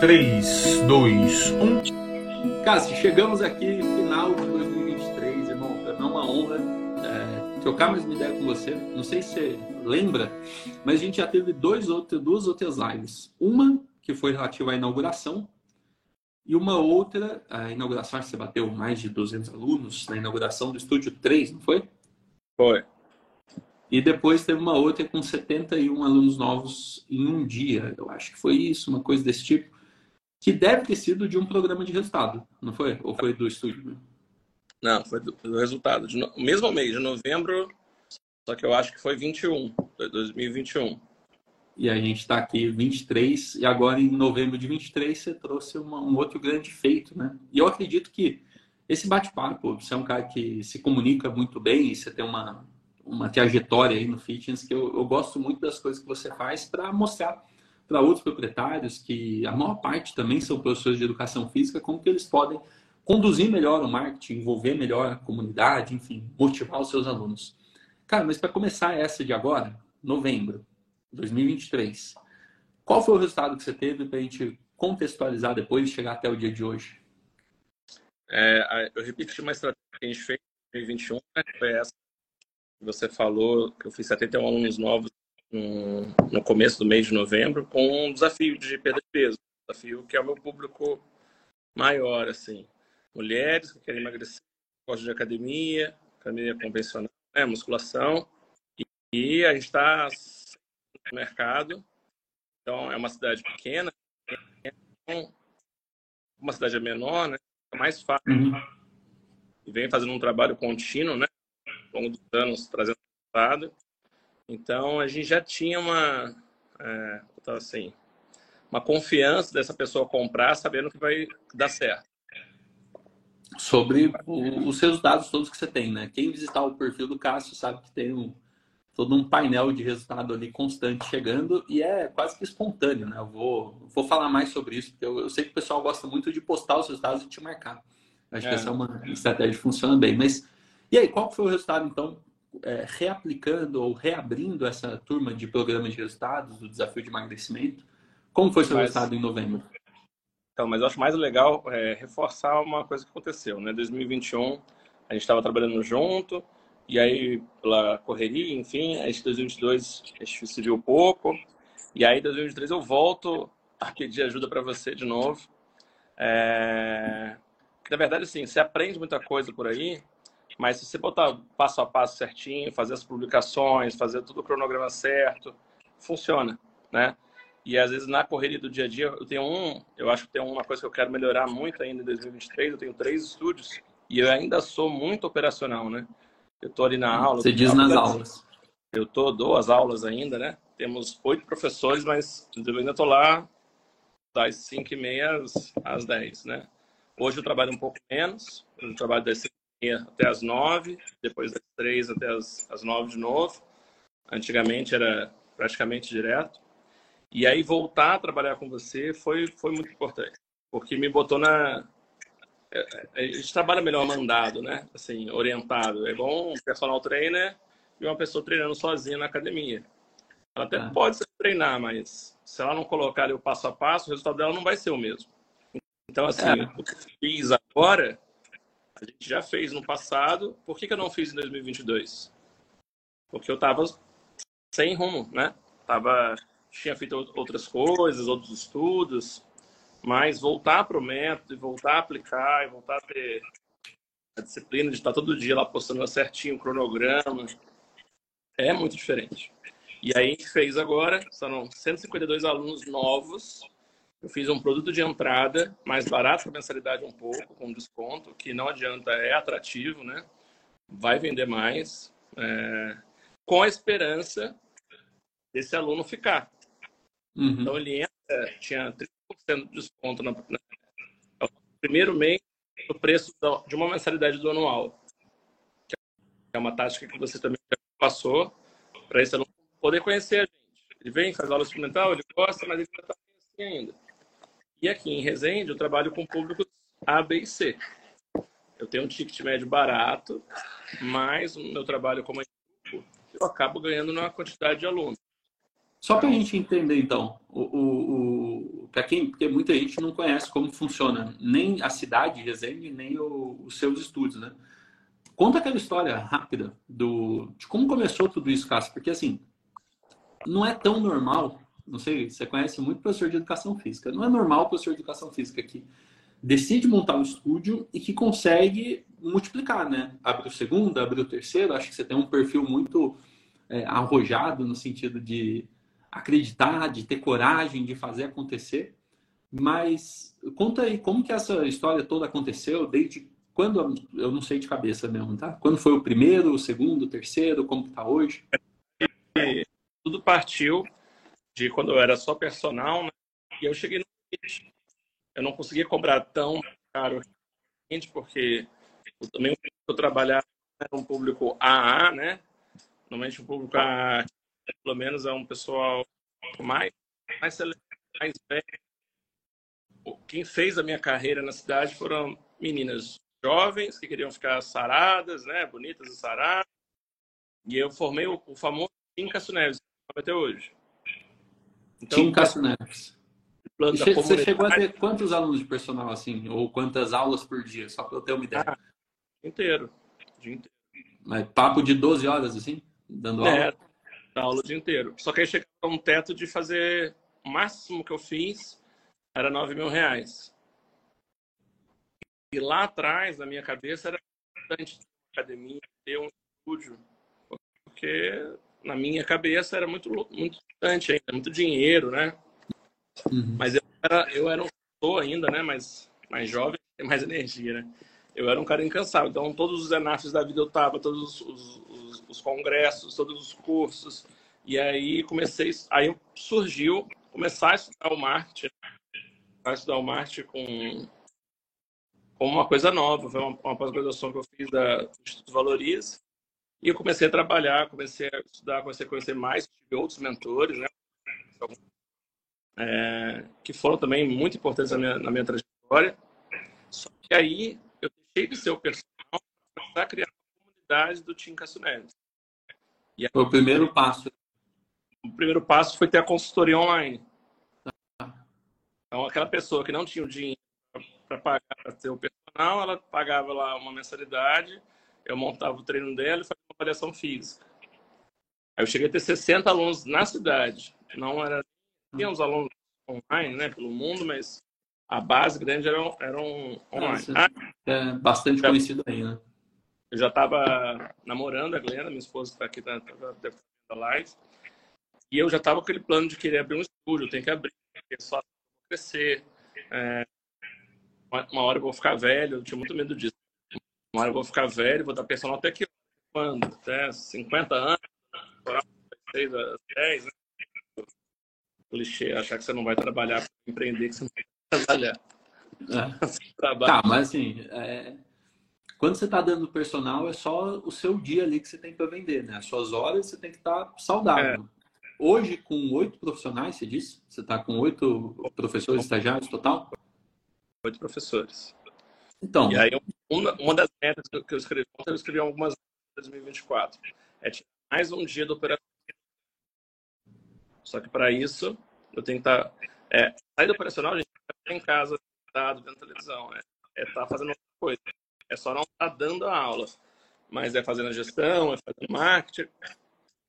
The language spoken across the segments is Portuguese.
3, 2, 1. Cássio, chegamos aqui, final de 2023, irmão. Para mim é uma honra é, trocar mais uma ideia com você. Não sei se você lembra, mas a gente já teve dois outro, duas outras lives. Uma que foi relativa à inauguração e uma outra, a inauguração, você bateu mais de 200 alunos na inauguração do Estúdio 3, não foi? Foi. E depois teve uma outra com 71 alunos novos em um dia. Eu acho que foi isso, uma coisa desse tipo. Que deve ter sido de um programa de resultado, não foi? Ou foi do estúdio? Não, foi do, do resultado. De no, mesmo mês, de novembro, só que eu acho que foi 21, 2021. E a gente está aqui 23, e agora em novembro de 23 você trouxe uma, um outro grande feito, né? E eu acredito que esse bate-papo, você é um cara que se comunica muito bem, e você tem uma, uma trajetória aí no fitness que eu, eu gosto muito das coisas que você faz para mostrar para outros proprietários que a maior parte também são professores de educação física, como que eles podem conduzir melhor o marketing, envolver melhor a comunidade, enfim, motivar os seus alunos. Cara, mas para começar essa de agora, novembro 2023, qual foi o resultado que você teve para a gente contextualizar depois e chegar até o dia de hoje? É, eu repeti uma estratégia que a gente fez em 2021, né, que foi essa você falou que eu fiz 71 alunos novos no, no começo do mês de novembro com um desafio de perda de peso. Desafio que é o meu público maior, assim. Mulheres que querem emagrecer, gostam de academia, academia convencional, né, musculação. E, e a gente está no mercado. Então, é uma cidade pequena. Então, uma cidade menor, né? É mais fácil. Uhum. E vem fazendo um trabalho contínuo, né? ao longo dos anos trazendo resultado. Então a gente já tinha uma, é, assim, uma confiança dessa pessoa comprar, sabendo que vai dar certo. Sobre o, os resultados todos que você tem, né? Quem visitar o perfil do Cássio sabe que tem um, todo um painel de resultado ali constante chegando e é quase que espontâneo, né? Eu vou, vou falar mais sobre isso, porque eu, eu sei que o pessoal gosta muito de postar os resultados e te marcar. Acho é. que essa é uma estratégia que funciona bem. Mas e aí, qual foi o resultado, então, é, reaplicando ou reabrindo essa turma de programa de resultados do desafio de emagrecimento? Como foi seu mas, resultado em novembro? Então, mas eu acho mais legal é, reforçar uma coisa que aconteceu, né? 2021, a gente estava trabalhando junto, e aí, pela correria, enfim, aí em 2022 a gente se viu pouco, e aí em 2023 eu volto a pedir ajuda para você de novo. É... Na verdade, assim, você aprende muita coisa por aí, mas se você botar passo a passo certinho, fazer as publicações, fazer tudo o cronograma certo, funciona, né? E às vezes na correria do dia a dia, eu tenho um, eu acho que tem uma coisa que eu quero melhorar muito ainda em 2023, eu tenho três estúdios e eu ainda sou muito operacional, né? Eu tô ali na aula. Você diz nas aulas. Eu tô, dou as aulas ainda, né? Temos oito professores, mas eu ainda tô lá das cinco e meia às, dez, né? Hoje eu trabalho um pouco menos, eu trabalho das cinco até as nove, depois das três até as, as nove de novo. Antigamente era praticamente direto. E aí voltar a trabalhar com você foi, foi muito importante, porque me botou na... É, é, a gente trabalha melhor mandado, né? Assim, orientado. É igual um personal trainer e uma pessoa treinando sozinha na academia. Ela até ah. pode treinar, mas se ela não colocar ali o passo a passo, o resultado dela não vai ser o mesmo. Então, assim, é. o que eu fiz agora a gente já fez no passado, por que, que eu não fiz em 2022? Porque eu estava sem rumo, né? Tava, tinha feito outras coisas, outros estudos, mas voltar para o método, e voltar a aplicar, e voltar a ter a disciplina de estar todo dia lá postando certinho o cronograma, é muito diferente. E aí a gente fez agora, são 152 alunos novos eu fiz um produto de entrada mais barato a mensalidade um pouco, com desconto, que não adianta, é atrativo, né? Vai vender mais, é... com a esperança desse aluno ficar. Uhum. Então ele entra, tinha 30% de desconto no primeiro mês no preço de uma mensalidade do anual. Que é uma tática que você também passou para esse aluno poder conhecer a gente. Ele vem, faz aula experimental, ele gosta, mas ele está assim ainda. E aqui em Resende eu trabalho com públicos A, B e C. Eu tenho um ticket médio barato, mas o meu trabalho como grupo, eu acabo ganhando numa quantidade de alunos. Só para a gente entender, então, o, o, o para quem, porque muita gente não conhece como funciona nem a cidade de Resende, nem o, os seus estudos, né? Conta aquela história rápida do, de como começou tudo isso, Cássio, porque assim, não é tão normal, não sei, você conhece muito professor de educação física, não é normal o professor de educação física que decide montar um estúdio e que consegue multiplicar, né? Abre o segundo, abre o terceiro, acho que você tem um perfil muito é, arrojado no sentido de acreditar, de ter coragem de fazer acontecer. Mas conta aí como que essa história toda aconteceu, desde quando, eu não sei de cabeça mesmo, tá? Quando foi o primeiro, o segundo, o terceiro, como que tá hoje? Tudo partiu de quando eu era só personal, né? E eu cheguei no limite. Eu não conseguia cobrar tão caro porque eu, também eu trabalhava era um público AA, né? Normalmente o público AA pelo menos é um pessoal mais, mais, mais velho. Quem fez a minha carreira na cidade foram meninas jovens que queriam ficar saradas, né, bonitas e saradas. E eu formei o, famoso Tim Cássio Neves, até hoje. Então, Tim Cássio Neves. Você, você chegou a ter quantos alunos de personal assim? Ou quantas aulas por dia? Só para eu ter uma ideia. Ah, inteiro. Dia inteiro. Mas papo de 12 horas assim? Dando aula? É, aula o dia inteiro. Só que aí chegava a um teto de fazer. O máximo que eu fiz era 9 mil reais. E lá atrás, na minha cabeça, era importante ter uma academia, ter um estúdio. Porque na minha cabeça era muito, muito importante ainda, muito dinheiro, né? Uhum. Mas eu era, eu era um sou ainda, né? Mas mais jovem, tem mais energia, né? Eu era um cara incansável. Então, todos os ENAFs da vida eu tava, todos os, os, os congressos, todos os cursos. E aí comecei, aí surgiu começar a estudar o marketing, a estudar o marketing com, com uma coisa nova. Foi uma, uma pós-graduação que eu fiz da, do Instituto Valorize. E eu comecei a trabalhar, comecei a estudar, comecei a conhecer mais, tive outros mentores, né? É, que foram também muito importantes na minha, na minha trajetória. Só que aí eu deixei de ser o personal para criar a comunidade do Tim Cássio Neves. E foi o primeiro passo. O primeiro passo foi ter a consultoria online. Então, aquela pessoa que não tinha o dinheiro para pagar para ter o personal, ela pagava lá uma mensalidade, eu montava o treino dela e avaliação física. Aí eu cheguei a ter 60 alunos na cidade. Não era. Tinha uns alunos online, né, pelo mundo, mas a base grande era, era um online. Ah, é bastante já, conhecido aí, né? Eu já estava namorando a Glenda, minha esposa está aqui na, na live, e eu já estava com aquele plano de querer abrir um estúdio, tem que abrir, porque só crescer. É, uma hora eu vou ficar velho, eu tinha muito medo disso. Uma hora eu vou ficar velho, vou dar personal até que quando? Até 50 anos, 6 a 10, né? clichê achar que você não vai trabalhar para empreender, que você não vai trabalhar. É. tá, mas assim, é... quando você está dando personal, é só o seu dia ali que você tem para vender, né? As suas horas você tem que estar tá saudável. É. Hoje, com oito profissionais, você disse? Você está com oito professores estagiários total? Oito professores. Então. E aí, uma, uma das metas que eu escrevi, eu escrevi algumas 2024, é tirar mais um dia do operação só que para isso, eu tenho que estar. Tá, é, saída operacional, a gente está em casa, sentado, vendo televisão. É estar é tá fazendo outra coisa. É só não estar tá dando a aula. Mas é fazendo a gestão, é fazendo marketing,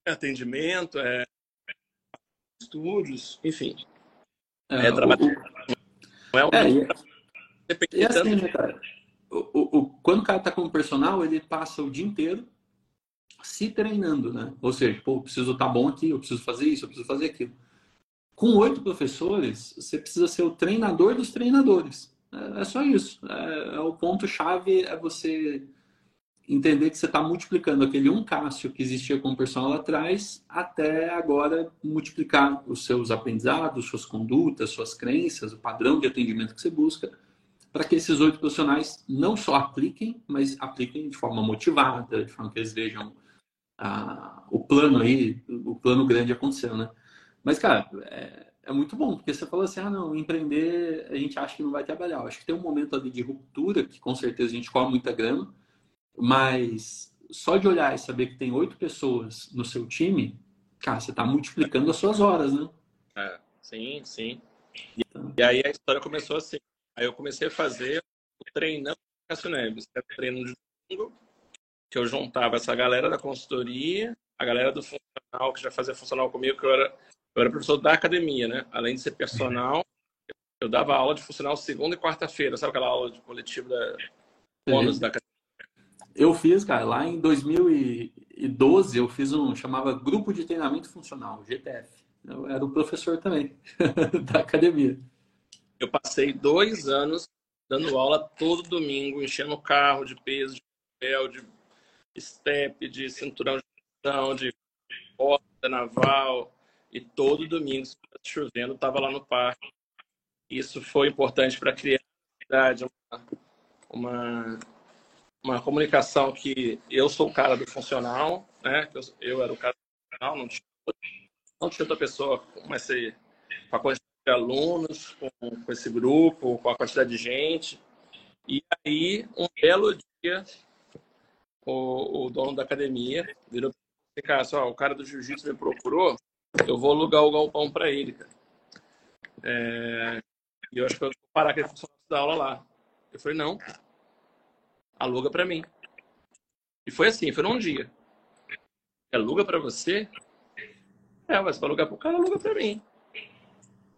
é atendimento, é estúdios, enfim. É, é trabalho. Não é, o é, e, e assim, né, cara? O, o, quando o cara está como personal, ele passa o dia inteiro se treinando, né? Ou seja, pô, eu preciso estar tá bom aqui, eu preciso fazer isso, eu preciso fazer aquilo. Com oito professores, você precisa ser o treinador dos treinadores. É, é só isso. É, é o ponto-chave é você entender que você está multiplicando aquele um Cássio que existia com o personal lá atrás, até agora multiplicar os seus aprendizados, suas condutas, suas crenças, o padrão de atendimento que você busca, para que esses oito profissionais não só apliquem, mas apliquem de forma motivada, de forma que eles vejam a, o plano aí, o plano grande aconteceu, né? Mas, cara, é, é, muito bom, porque você falou assim, ah, não, empreender a gente acha que não vai trabalhar. Eu acho que tem um momento ali de ruptura, que com certeza a gente come muita grana, mas só de olhar e saber que tem oito pessoas no seu time, cara, você está multiplicando as suas horas, né? É, sim, sim. E, então. e, aí a história começou assim. Aí eu comecei a fazer o treinão Cássio Neves, que era o treino de domingo, que eu juntava essa galera da consultoria, a galera do funcional, que já fazia funcional comigo, que eu era, eu era professor da academia, né? Além de ser personal, eu dava aula de funcional segunda e quarta-feira, sabe aquela aula de coletivo da bônus da academia? Eu fiz, cara, lá em 2012, eu fiz um, chamava Grupo de Treinamento Funcional, GTF. Eu era o professor também, da academia. Eu passei dois anos dando aula todo domingo, enchendo o carro de peso, de papel, de step, de cinturão de ação, de porta naval. E todo domingo, chovendo, estava lá no parque. Isso foi importante para criar uma, uma, uma comunicação que eu sou o cara do funcional, né? Eu, eu era o cara do funcional, não tinha, não tinha outra pessoa com, esse, com a quantidade de alunos, com, com esse grupo, com a quantidade de gente. E aí, um belo dia, o, o dono da academia virou para assim, o cara do jiu-jitsu me procurou, eu vou alugar o galpão para ele, cara. É, e eu acho que eu vou parar aquele funcionário da aula lá. Eu falei, não, aluga para mim. E foi assim, foi num dia. Aluga para você? É, mas para alugar para o cara, aluga para mim.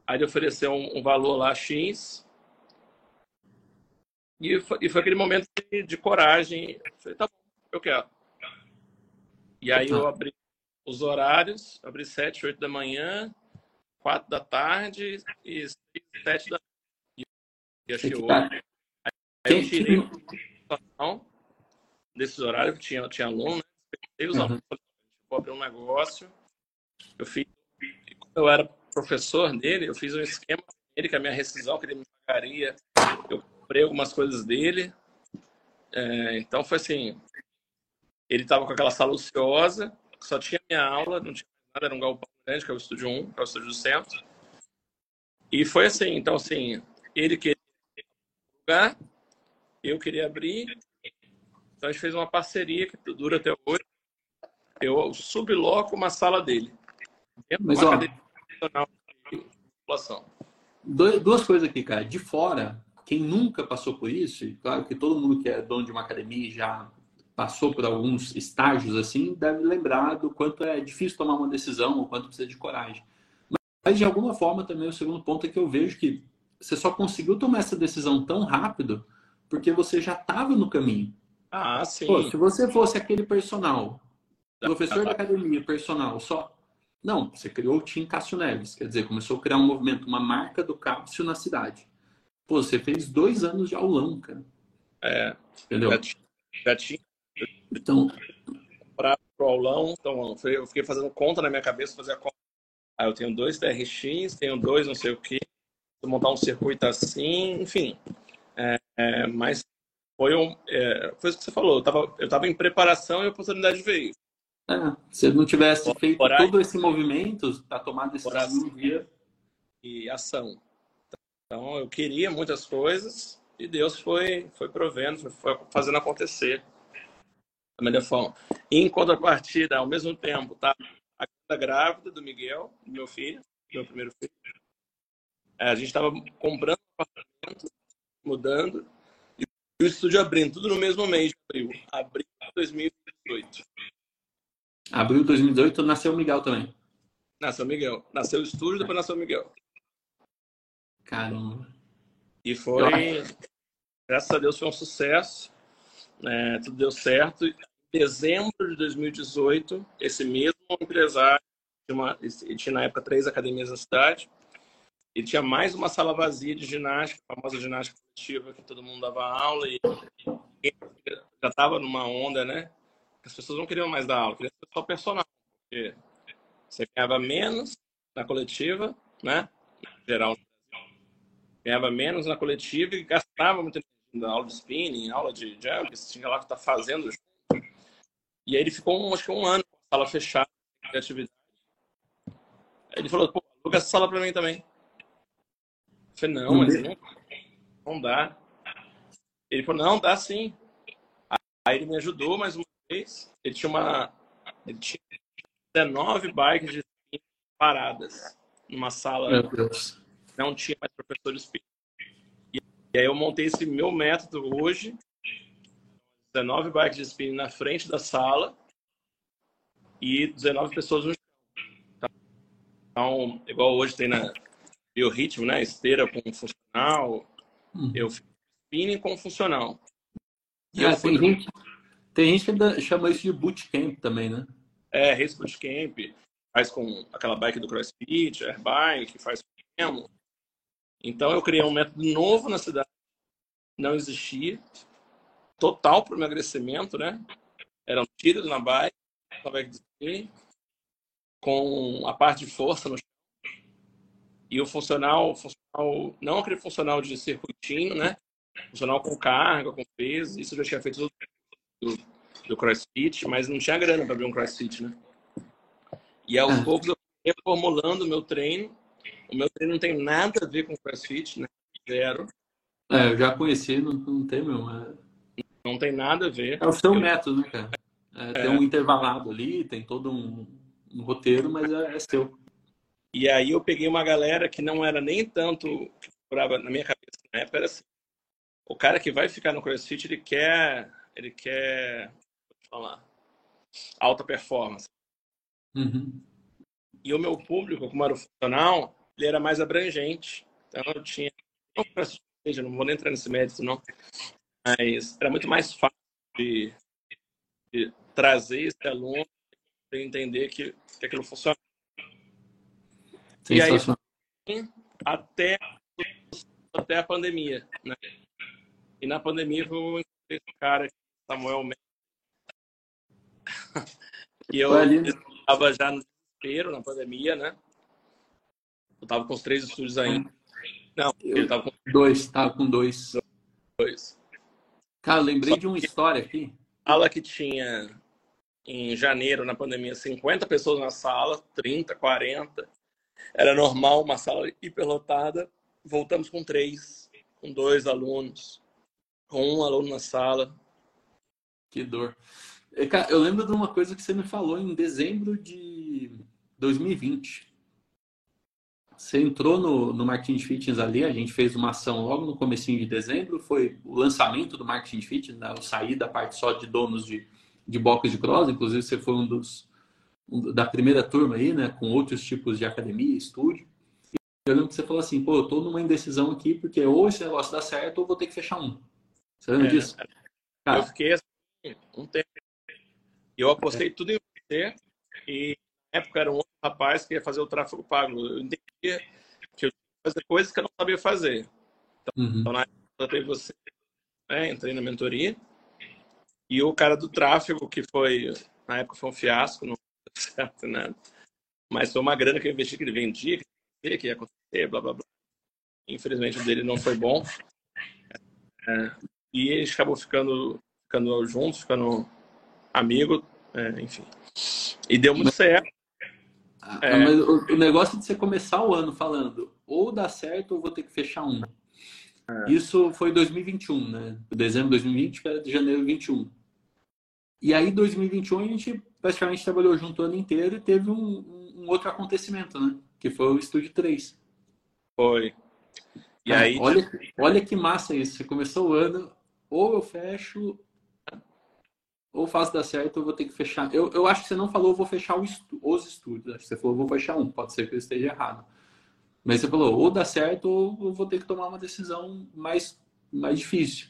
Aí ele ofereceu um, um, valor lá X. E foi, e foi aquele momento de, de coragem. Falei, tá bom, eu quero. E aí eu abri os horários, abri 7, 8 da manhã, quatro da tarde e sete da noite. E achei hoje. Aí eu tirei a situação desses horários, que tinha, tinha aluno, né? os uhum. alunos, vou abrir um negócio. Eu fiz, quando eu era professor dele, eu fiz um esquema com ele, que a minha rescisão, que ele me pagaria, eu comprei algumas coisas dele. É, então foi assim, ele estava com aquela sala ociosa, só tinha minha aula, não tinha nada, era um galpão grande, que é o estúdio 1, que é o estúdio do centro. E foi assim, então assim, ele queria lugar, eu queria abrir, então a gente fez uma parceria que dura até hoje. Eu subloco uma sala dele. Mas, ó, duas coisas aqui, cara. De fora, quem nunca passou por isso, e claro que todo mundo que é dono de uma academia já passou por alguns estágios assim, deve lembrar do quanto é difícil tomar uma decisão, o quanto precisa de coragem. Mas de alguma forma também o segundo ponto é que eu vejo que você só conseguiu tomar essa decisão tão rápido porque você já estava no caminho. Ah, sim. Pô, se você fosse aquele personal, professor da academia, personal, só. Não, você criou o Team Cássio Neves, quer dizer, começou a criar um movimento, uma marca do Cássio na cidade. Pô, você fez dois anos de aulão, cara. É. Entendeu? Já, já tinha então. Para o aulão, então eu fiquei fazendo conta na minha cabeça, fazer a conta. Aí eu tenho dois TRX, tenho dois não sei o que, montar um circuito assim, enfim. É, é, mas foi, um, é, foi isso que você falou, eu estava eu tava em preparação e a oportunidade veio. É, se eu não tivesse feito todo esse movimento para tomar decisão um dia. E ação. Então eu queria muitas coisas e Deus foi, foi provendo, foi fazendo acontecer da melhor forma. Em contrapartida, ao mesmo tempo, tá a grávida do Miguel, meu filho, meu primeiro filho. É, a gente estava comprando apartamento, mudando, e o estúdio abrindo, tudo no mesmo mês de abril. Abril de 2018. Abril de 2018 nasceu o Miguel também. Nasceu o Miguel. Nasceu o estúdio, depois nasceu o Miguel. Caramba. E foi, graças a Deus, foi um sucesso. É, tudo deu certo dezembro de 2018, esse mesmo empresário, tinha, uma, tinha na época três academias na cidade, ele tinha mais uma sala vazia de ginástica, a famosa ginástica coletiva, que todo mundo dava aula e já estava numa onda, né? As pessoas não queriam mais dar aula, queriam só personal, porque você ganhava menos na coletiva, né? Geral, ganhava menos na coletiva e gastava muito na aula de spinning, aula de jump, você tinha lá que tá fazendo e aí ele ficou, um, acho que um ano com a sala fechada de atividade. Aí ele falou, pô, aluga essa sala para mim também. Eu falei, não, mas não, não dá. Ele falou, não, dá sim. Aí ele me ajudou mais uma vez. Ele tinha uma. Ele tinha 19 bikes de paradas numa sala. Meu Deus. Não tinha mais professor de spinning. E aí eu montei esse meu método hoje. 19 bikes de spinning na frente da sala e 19 pessoas no chão. Então, igual hoje tem na biorritmo, né? Esteira com funcional. Uhum. Eu fiz spinning com funcional. E fui... tem, gente, tem gente que chama isso de bootcamp também, né? É, race bootcamp. Faz com aquela bike do CrossFit, airbike, faz com Então eu criei um método novo na cidade. Não existia. Total para o emagrecimento, né? Eram tiros na bike, spinning, com a parte de força no chão e o funcional, funcional não aquele funcional de circuitinho, né? Funcional com carga, com peso. Isso eu já tinha feito do, do CrossFit, mas não tinha grana para abrir um CrossFit, né? E aos ah. poucos eu fui reformulando o meu treino. O meu treino não tem nada a ver com CrossFit, né? Zero. É, eu já conheci, não, não tem meu. É... Não tem nada a ver. É o seu eu... método, né, cara? É, é. Tem um intervalado ali, tem todo um, um roteiro, mas é, é seu. E aí eu peguei uma galera que não era nem tanto que procurava na minha cabeça na época, era assim. O cara que vai ficar no CrossFit, ele quer, ele quer, falar, alta performance. Uhum. E o meu público, como era o funcional, ele era mais abrangente. Então eu tinha, não, não vou nem entrar nesse mérito não, mas era muito mais fácil de, de trazer esse aluno para entender que, que aquilo funciona. E aí, até, até a pandemia, né? E na pandemia eu encontrei esse cara, Samuel E eu estava já no desespero na pandemia, né? Eu tava com os três estúdios ainda. Não, ele tava com dois, tava com dois. Dois. Cara, lembrei Só de uma história aqui. Sala que tinha em janeiro, na pandemia, 50 pessoas na sala, 30, 40 era normal uma sala hiperlotada. Voltamos com três, com dois alunos, com um aluno na sala. Que dor. É, eu lembro de uma coisa que você me falou em dezembro de 2020. Você entrou no, no Marketing Fitness ali, a gente fez uma ação logo no comecinho de dezembro, foi o lançamento do Marketing Fitness, né? eu saí da parte só de donos de, de blocos de cross, inclusive você foi um dos, da primeira turma aí, né, com outros tipos de academia, estúdio. Eu lembro que você falou assim, pô, eu tô numa indecisão aqui, porque ou esse negócio dá certo ou vou ter que fechar um. Você lembra é, disso? Cara, eu fiquei assim, um tempo. Eu apostei é. tudo em você e na época era um outro rapaz que ia fazer o tráfego pago. Eu entendia que eu fazer coisas que eu não sabia fazer. Então, uhum. então na época eu você, né, entrei na mentoria. E o cara do tráfego, que foi, na época foi um fiasco, não certo nada. Mas foi uma grana que eu investi que ele vendia, que ia acontecer, blá blá blá. Infelizmente o dele não foi bom. É, e eles acabou ficando, ficando juntos, ficando amigo, é, enfim. E deu muito certo. Ah, é... Mas o, negócio de você começar o ano falando ou dá certo ou vou ter que fechar um. É. Isso foi 2021, né? Dezembro de 2020 para janeiro de 2021. E aí, 2021, a gente praticamente trabalhou junto o ano inteiro e teve um, um outro acontecimento, né? Que foi o Estúdio 3. Foi. E aí, olha, olha que massa isso. Você começou o ano, ou eu fecho, ou faço dar certo, ou vou ter que fechar. Eu, eu acho que você não falou, vou fechar estu os estúdios. Acho que você falou, vou fechar um. Pode ser que eu esteja errado. Mas você falou, ou dá certo, ou eu vou ter que tomar uma decisão mais, mais difícil.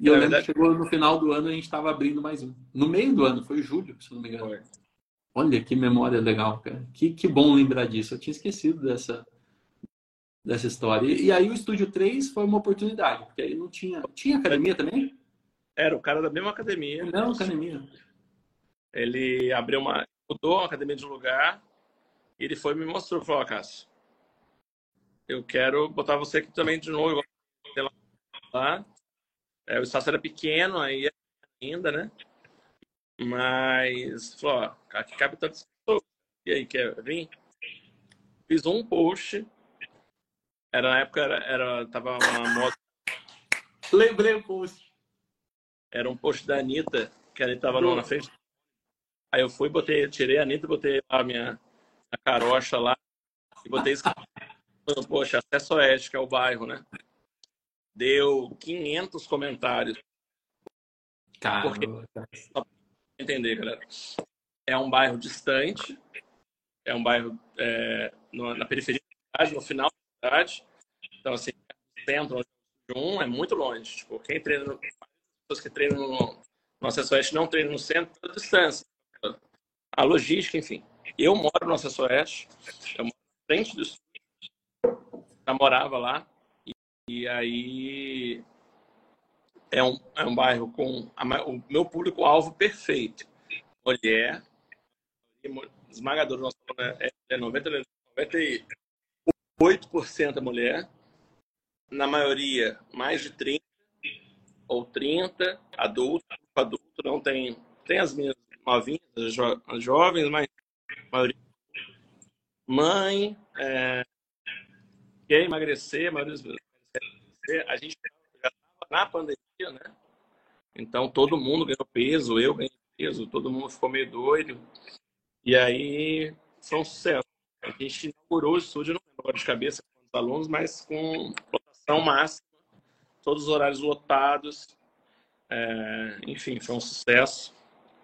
E eu lembro que chegou no final do ano a gente estava abrindo mais um. No meio do ano, foi julho, se não me engano. Foi. Olha que memória legal, cara. Que, que bom lembrar disso. Eu tinha esquecido dessa, dessa história. E, e aí o Estúdio 3 foi uma oportunidade, porque aí não tinha. Tinha academia também? Era o cara da mesma academia. Não, academia. Ele abriu uma. mudou a academia de lugar e ele foi e me mostrou, falou, Cássio, eu quero botar você aqui também de novo, lá é, o espaço era pequeno aí ainda, né? Mas, falou, ó, aqui cabe tantas pessoas. E aí, quer vir? Fiz um post. Era na época, era, era tava uma moto. Lembrei o post. Era um post da Anitta, que ela estava na frente. Aí eu fui, botei, tirei a Anitta, botei a minha a carocha lá e botei poxa, acesso oeste, que é o bairro, né? Deu 500 comentários. Caramba. Porque, só pra entender, galera. É um bairro distante, é um bairro é, na periferia da cidade, no final da cidade. Então, assim, centro de um é muito longe. Tipo, quem treina, no, pessoas que treinam no, no acesso oeste não treinam no centro, distância. A logística, enfim. Eu moro no acesso oeste, eu moro na frente do estúdio, já morava lá, e, e aí é um, é um bairro com a, o meu público-alvo perfeito. Mulher, esmagador nosso é, é 90, 98% é mulher, na maioria mais de 30 ou 30, adulto, adulto não tem, tem as minhas novinhas, jo, jovens, mas a maioria mãe, é, quer emagrecer, a maioria a gente já estava na pandemia, né? Então todo mundo ganhou peso, eu ganhei peso, todo mundo ficou meio doido. E aí foi um sucesso. A gente inaugurou o estúdio, não lembro de cabeça quantos alunos, mas com lotação máxima, todos os horários lotados. É, enfim, foi um sucesso.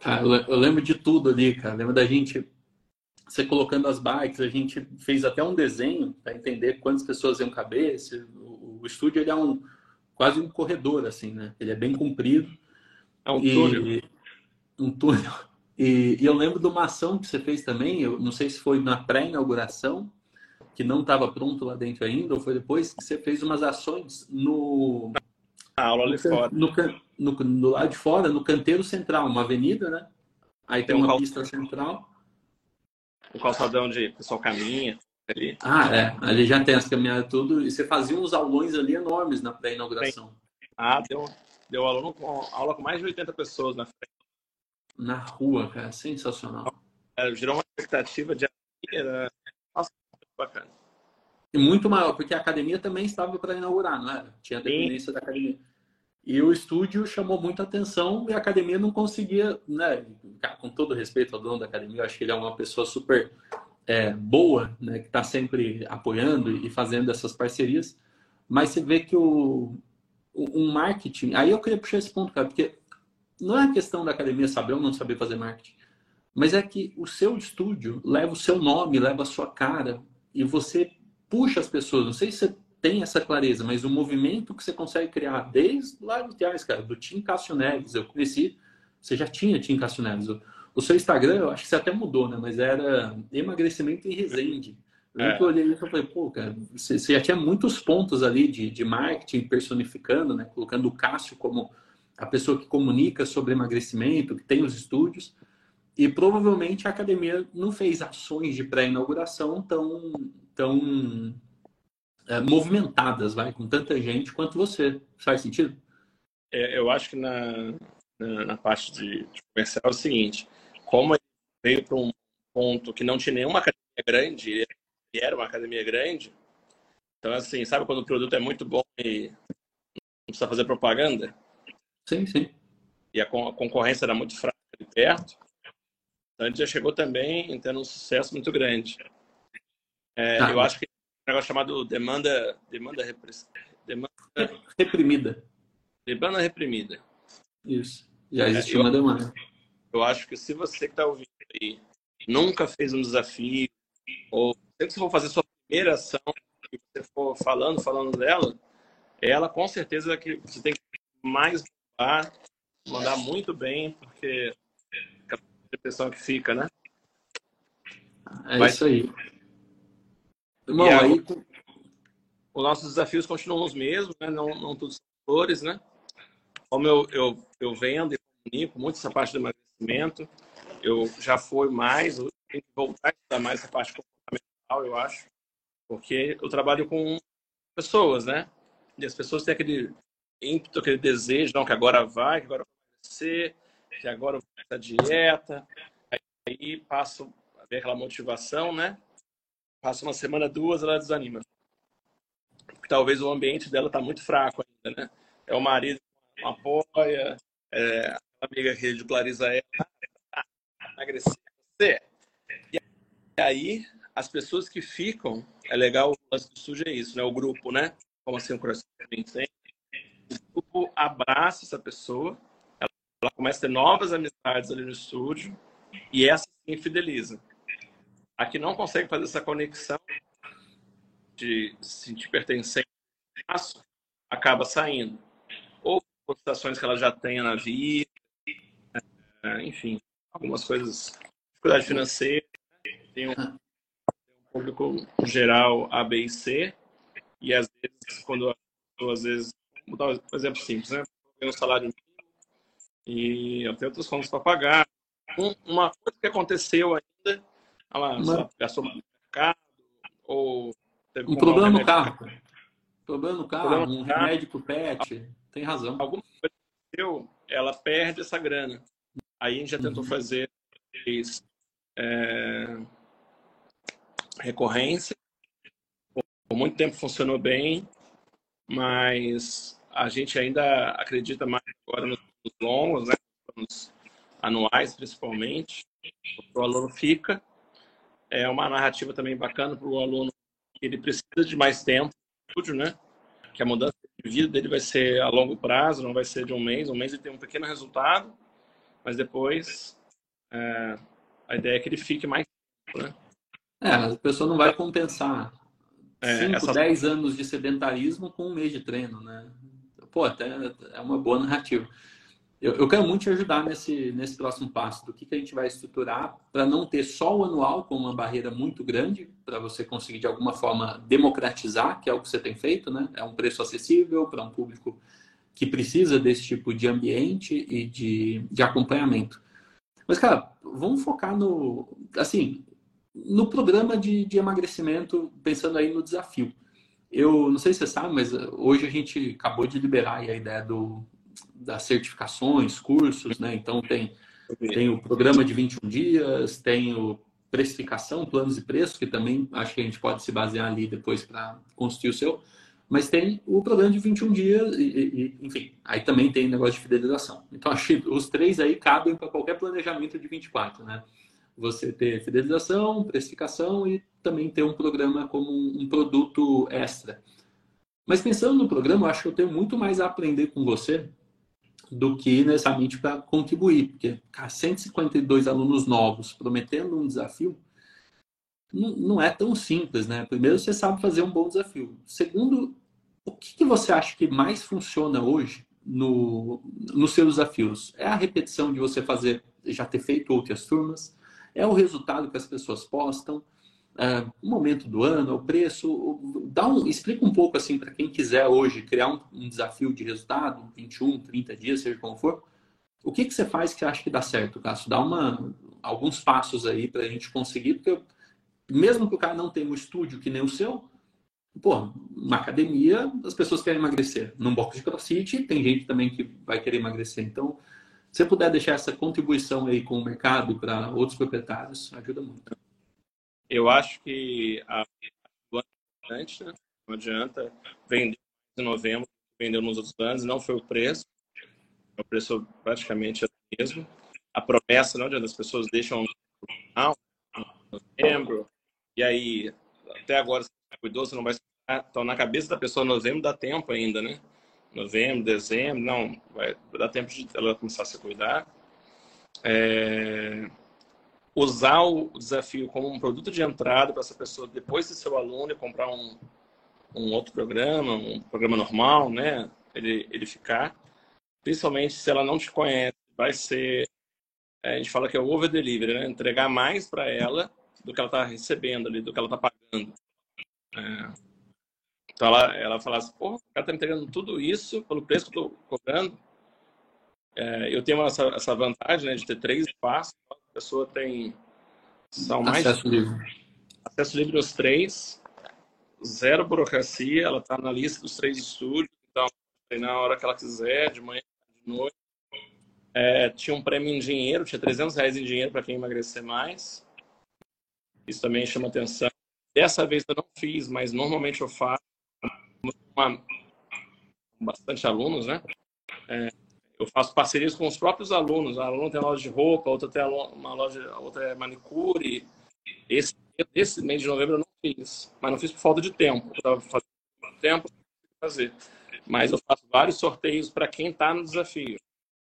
Cara, eu lembro de tudo ali, cara. Eu lembro da gente, você colocando as bikes, a gente fez até um desenho para entender quantas pessoas iam caber. Esse, o, o, estúdio ele é um quase um corredor, assim, né? Ele é bem comprido. É um túnel. Um túnel. E, e, eu lembro de uma ação que você fez também, eu não sei se foi na pré-inauguração, que não estava pronto lá dentro ainda, ou foi depois, que você fez umas ações no. A aula ali fora. No, no, no, lado de fora, no canteiro central, uma avenida, né? Aí tem, tem uma pista central. Um calçadão de pessoal caminha. Ali. Ah, é. Ali já tem as caminhadas tudo. E você fazia uns aulões ali enormes na pré-inauguração. Ah, deu, deu aula com, aula com mais de 80 pessoas na frente na rua, cara. Sensacional. É, gerou uma expectativa de era... Nossa, bacana. E muito maior, porque a academia também estava para inaugurar, não era? Tinha a dependência Sim. da academia. E o estúdio chamou muita atenção e a academia não conseguia, né? Com todo respeito ao dono da academia, eu acho que ele é uma pessoa super é, boa, né? Que está sempre apoiando e fazendo essas parcerias. Mas você vê que o, o um marketing. Aí eu queria puxar esse ponto, cara, porque não é questão da academia saber ou não saber fazer marketing, mas é que o seu estúdio leva o seu nome, leva a sua cara e você puxa as pessoas. Não sei se você tem essa clareza, mas o movimento que você consegue criar desde lá de trás, cara, do Tim Cássio Neves, eu conheci, você já tinha Tim Cássio Neves. O, o seu Instagram, eu acho que você até mudou, né? Mas era emagrecimento em Resende. Eu é. olhei e falei, pô, cara, você, você, já tinha muitos pontos ali de, de marketing personificando, né? Colocando o Cássio como a pessoa que comunica sobre emagrecimento, que tem os estúdios, e provavelmente a academia não fez ações de pré-inauguração tão, tão é, movimentadas, vai, com tanta gente quanto você. Faz sentido? É, eu acho que na, na, na parte de, de, comercial é o seguinte: como ele veio para um ponto que não tinha nenhuma academia grande, e era uma academia grande, então, assim, sabe quando o produto é muito bom e não precisa fazer propaganda? Sim, sim. E a, concorrência era muito fraca de perto. Então a gente já chegou também tendo um sucesso muito grande. É, ah, eu acho que é um negócio chamado demanda, demanda, demanda reprimida. Demanda reprimida. Isso. Já existe é, uma demanda. Eu acho que se você que está ouvindo aí nunca fez um desafio, ou sempre que você for fazer sua primeira ação, e você for falando, falando dela, ela com certeza é que você tem que mais mandar muito bem, porque a impressão que fica, né? É isso aí. Bom, aí... Os nossos desafios continuam os mesmos, né? Não, não todos são flores, né? Como eu, eu, eu vendo e comunico muito essa parte do emagrecimento, eu já fui mais, eu tenho que voltar a estudar mais essa parte comportamental, eu acho, porque eu trabalho com pessoas, né? E as pessoas têm aquele ímpeto, aquele desejo, não, que agora vai, que agora vai ser, que agora vai essa dieta. Aí passo a ver aquela motivação, né? Passa uma semana, duas, ela desanima. Porque talvez o ambiente dela está muito fraco ainda, né? É o marido que não apoia, é a amiga que ridiculariza ela. emagrecer você. E aí, as pessoas que ficam, é legal, o lance do estúdio é isso, né? O grupo, né? Como assim o CrossFit tem. O grupo abraça essa pessoa, ela, começa a ter novas amizades ali no estúdio, e essa sim fideliza. A que não consegue fazer essa conexão de se sentir pertencente acaba saindo. Ou por situações que ela já tenha na vida, é, enfim, algumas coisas, dificuldade financeira, tem um, um público geral A, B e C, e às vezes, quando às vezes, vou dar um exemplo simples, né? Tem um salário e eu tenho outras contas para pagar. Um, uma coisa que aconteceu ainda, ela Uma... gastou no mercado, ou teve um problema no carro. Problema no carro, problema um carro. remédio pro pet, tem razão. Alguma coisa aconteceu, ela perde essa grana. Aí a gente já tentou uhum. fazer é, recorrência. Por muito tempo funcionou bem, mas a gente ainda acredita mais agora nos longos, né? nos anuais principalmente. O aluno fica. É uma narrativa também bacana para o aluno que ele precisa de mais tempo estúdio, né? Que a mudança de vida dele vai ser a longo prazo, não vai ser de um mês. Um mês ele tem um pequeno resultado, mas depois é, a ideia é que ele fique mais tempo, né? É, a pessoa não vai compensar 5, é, essa... 10 anos de sedentarismo com um mês de treino, né? Pô, até é uma boa narrativa. Eu, eu quero muito te ajudar nesse, nesse próximo passo, do que, que a gente vai estruturar para não ter só o anual como uma barreira muito grande, para você conseguir de alguma forma democratizar, que é o que você tem feito, né? É um preço acessível para um público que precisa desse tipo de ambiente e de, de acompanhamento. Mas, cara, vamos focar no, assim, no programa de, de emagrecimento, pensando aí no desafio. Eu não sei se você sabe, mas hoje a gente acabou de liberar a ideia do, das certificações, cursos, né? Então tem, tem o programa de 21 dias, tem o precificação, planos e preços, que também acho que a gente pode se basear ali depois para construir o seu. Mas tem o programa de 21 dias, e, e, enfim, aí também tem negócio de fidelização. Então, acho que os três aí cabem para qualquer planejamento de 24, né? Você ter fidelização, precificação e também ter um programa como um, um produto extra. Mas pensando no programa, eu acho que eu tenho muito mais a aprender com você do que necessariamente para contribuir, porque cara, 152 alunos novos prometendo um desafio não, não, é tão simples, né? Primeiro, você sabe fazer um bom desafio. Segundo, o que, que você acha que mais funciona hoje no, nos seus desafios? É a repetição de você fazer, já ter feito outras turmas? É o resultado que as pessoas postam? Uh, momento do ano, o preço. Dá um, explica um pouco assim para quem quiser hoje criar um, um, desafio de resultado, 21, 30 dias, seja como for. O que, que você faz que acha que dá certo, Cássio? Dá uma, alguns passos aí para a gente conseguir, porque mesmo que o cara não tenha um estúdio que nem o seu, pô, uma academia, as pessoas querem emagrecer. Num box de crossfit, tem gente também que vai querer emagrecer. Então, se você puder deixar essa contribuição aí com o mercado para outros proprietários, ajuda muito. Eu acho que a é importante, né? não adianta vender em novembro, vendeu nos outros anos, não foi o preço, o preço praticamente é o mesmo. A promessa, não adianta, as pessoas deixam no novembro, e aí até agora você cuidou, você não vai então na cabeça da pessoa novembro dá tempo ainda, né? Novembro, dezembro, não, vai dar tempo de ela começar a se cuidar. É usar o desafio como um produto de entrada para essa pessoa, depois de ser aluno, e comprar um, um outro programa, um programa normal, né? Ele, ele ficar. Principalmente se ela não te conhece, vai ser. É, a gente fala que é o over delivery, né? Entregar mais para ela do que ela está recebendo ali, do que ela está pagando. É. Então ela, ela fala assim: porra, o cara está entregando tudo isso pelo preço que eu estou cobrando. É, eu tenho essa, essa vantagem né, de ter três espaços pessoa tem são mais acesso livre. Acesso livre aos três, zero burocracia, ela está na lista dos três estúdios, então treinar a hora que ela quiser, de manhã, de noite. É, tinha um prêmio em dinheiro, tinha 300 reais em dinheiro para quem emagrecer mais. Isso também chama atenção. Dessa vez eu não fiz, mas normalmente eu faço uma, bastante alunos, né? É, eu faço parcerias com os próprios alunos. A aluna tem loja de roupa, outra tem uma loja, outra é manicure. Esse, esse mês de novembro eu não fiz, mas não fiz por falta de tempo. Eu fazendo tempo fazer. Mas eu faço vários sorteios para quem está no desafio.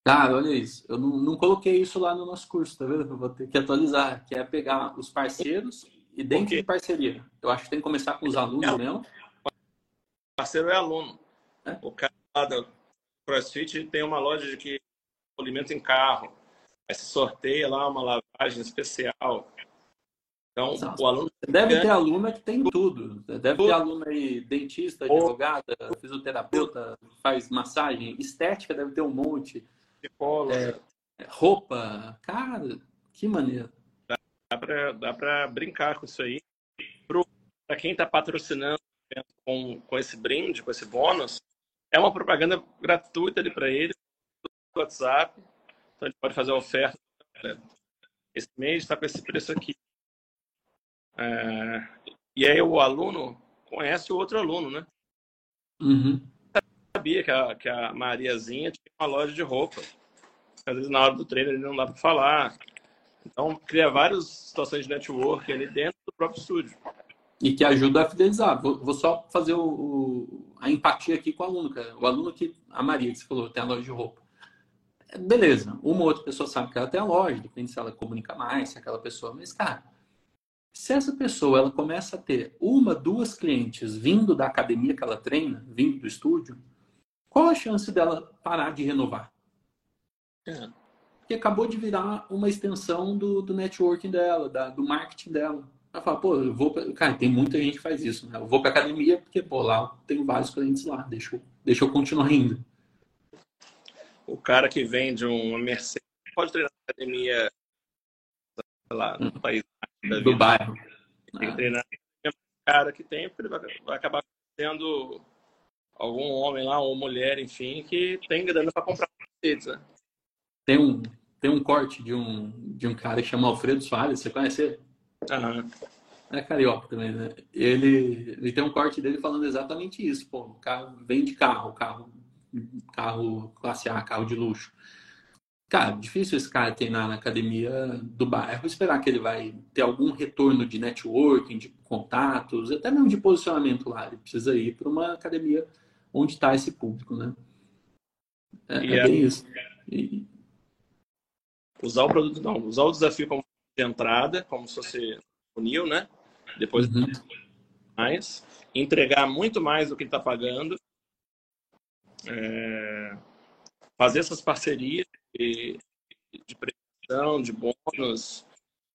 Cara, olha isso. Eu não, não, coloquei isso lá no nosso curso, tá vendo? Eu vou ter que atualizar, que é pegar os parceiros e dentro de parceria. Eu acho que tem que começar com os alunos é. mesmo. Parceiro é aluno. É? O cara lá do CrossFit tem uma loja de que alimento em carro. Aí se sorteia lá uma lavagem especial. Então, Nossa, o aluno. Deve ter aluna que tem tudo. Deve tudo. ter aluna aí, dentista, advogada, fisioterapeuta, faz massagem, estética, deve ter um monte. É, roupa. Cara, que maneiro. Dá para dá pra brincar com isso aí. Para quem está patrocinando com, com esse brinde, com esse bônus, é uma propaganda gratuita ali para ele, no WhatsApp. Então ele pode fazer a oferta. Esse mês está com esse preço aqui. É, e aí o aluno conhece o outro aluno, né? Uhum. Sabia que a, que a Mariazinha tinha uma loja de roupa. Às vezes na hora do treino ele não dá para falar. Então cria várias situações de network ali dentro do próprio estúdio. E que ajuda a fidelizar. Vou, vou só fazer o, o, a empatia aqui com o aluno, cara. O aluno que, a Maria, que você falou, tem a loja de roupa. Beleza, uma ou outra pessoa sabe que ela tem a loja, depende se ela comunica mais, se aquela pessoa. Mas, cara, se essa pessoa ela começa a ter uma, duas clientes vindo da academia que ela treina, vindo do estúdio, qual a chance dela parar de renovar? É. Porque acabou de virar uma extensão do, do networking dela, da, do marketing dela. Ela fala, pô, eu vou. Pra... Cara, tem muita gente que faz isso, né? Eu vou pra academia porque, pô, lá eu tenho vários clientes lá, deixa eu, deixa eu continuar indo. O cara que vende uma Mercedes pode treinar na academia, sei lá, no hum. país do bairro. Tem que treinar o cara que tem, porque ele vai, vai acabar tendo algum homem lá, ou mulher, enfim, que tem grana para comprar Mercedes, né? Tem um, tem um corte de um, de um cara que chama Alfredo Soares, você conhece ele? Uhum. É carioca também, né? Ele, ele tem um corte dele falando exatamente isso. Pô, o carro vem de carro, carro, carro classe A, carro de luxo. Cara, difícil esse cara treinar na academia do bairro, esperar que ele vai ter algum retorno de networking, de contatos, até mesmo de posicionamento lá. Ele precisa ir para uma academia onde está esse público, né? É, é bem isso. E... Usar o produto, não, usar o desafio como de entrada, como se fosse funil, né? Depois uhum. mais, entregar muito mais do que está pagando, é... fazer essas parcerias de, de premiação, de bônus,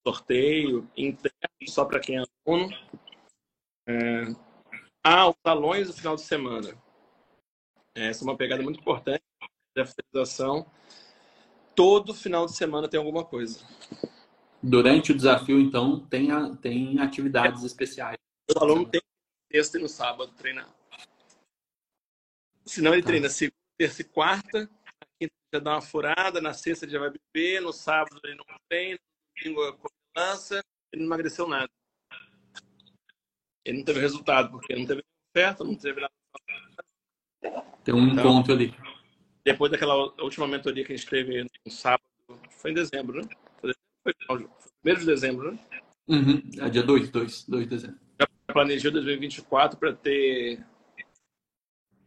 sorteio, interno só para quem é aluno. É... Ah, os salões do final de semana. Essa é uma pegada muito importante da fidelização. Todo final de semana tem alguma coisa. Durante o desafio, então, tem, a, tem atividades especiais. O aluno tem sexta e no sábado treinar. Senão ele tá. treina segunda, terça e quarta, quinta já dá uma furada, na sexta já vai beber, no sábado ele não treina, no domingo lança, ele não emagreceu nada. Ele não teve resultado, porque não teve oferta, não teve nada. Tem um então, encontro ali. Depois daquela última mentoria que a gente teve no sábado, foi em dezembro, né? Primeiro de dezembro, né? Uhum. É dia 2, 2, 2 de dezembro. Já planejou 2024 para ter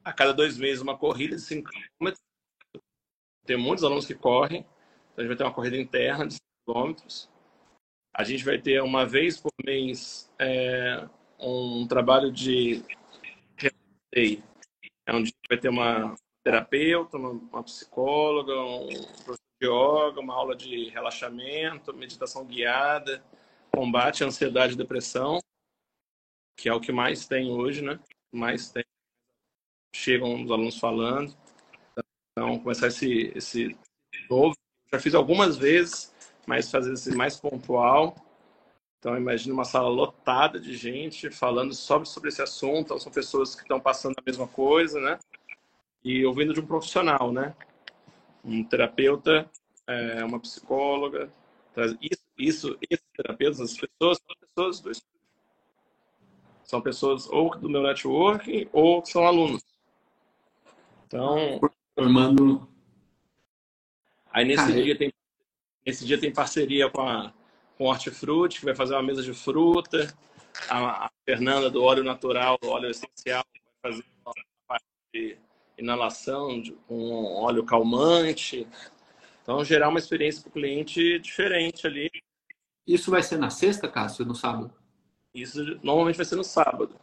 a cada dois meses uma corrida de 5 km tem muitos alunos que correm, então a gente vai ter uma corrida interna de 5 km. A gente vai ter uma vez por mês é, um trabalho de é onde vai ter uma terapeuta, uma, psicóloga, um professor yoga, uma aula de relaxamento, meditação guiada, combate à ansiedade e depressão, que é o que mais tem hoje, né? Mais tem. Chegam os alunos falando. Então, começar esse, esse novo. Já fiz algumas vezes, mas fazer esse mais pontual. Então, imagine uma sala lotada de gente falando sobre, sobre esse assunto. Então, são pessoas que estão passando a mesma coisa, né? E ouvindo de um profissional, né? Um terapeuta, é, uma psicóloga. Isso, isso, esses terapeutas, as pessoas, são pessoas do São pessoas ou do meu networking ou são alunos. Então, formando Aí nesse dia tem nesse dia tem parceria com a com Hortifruti, que vai fazer uma mesa de fruta. A, a Fernanda do óleo natural, do óleo essencial, vai fazer uma parte de inalação de, com óleo calmante. Então, gerar uma experiência para o cliente diferente ali. Isso vai ser na sexta, Cássio, no sábado? Isso normalmente vai ser no sábado.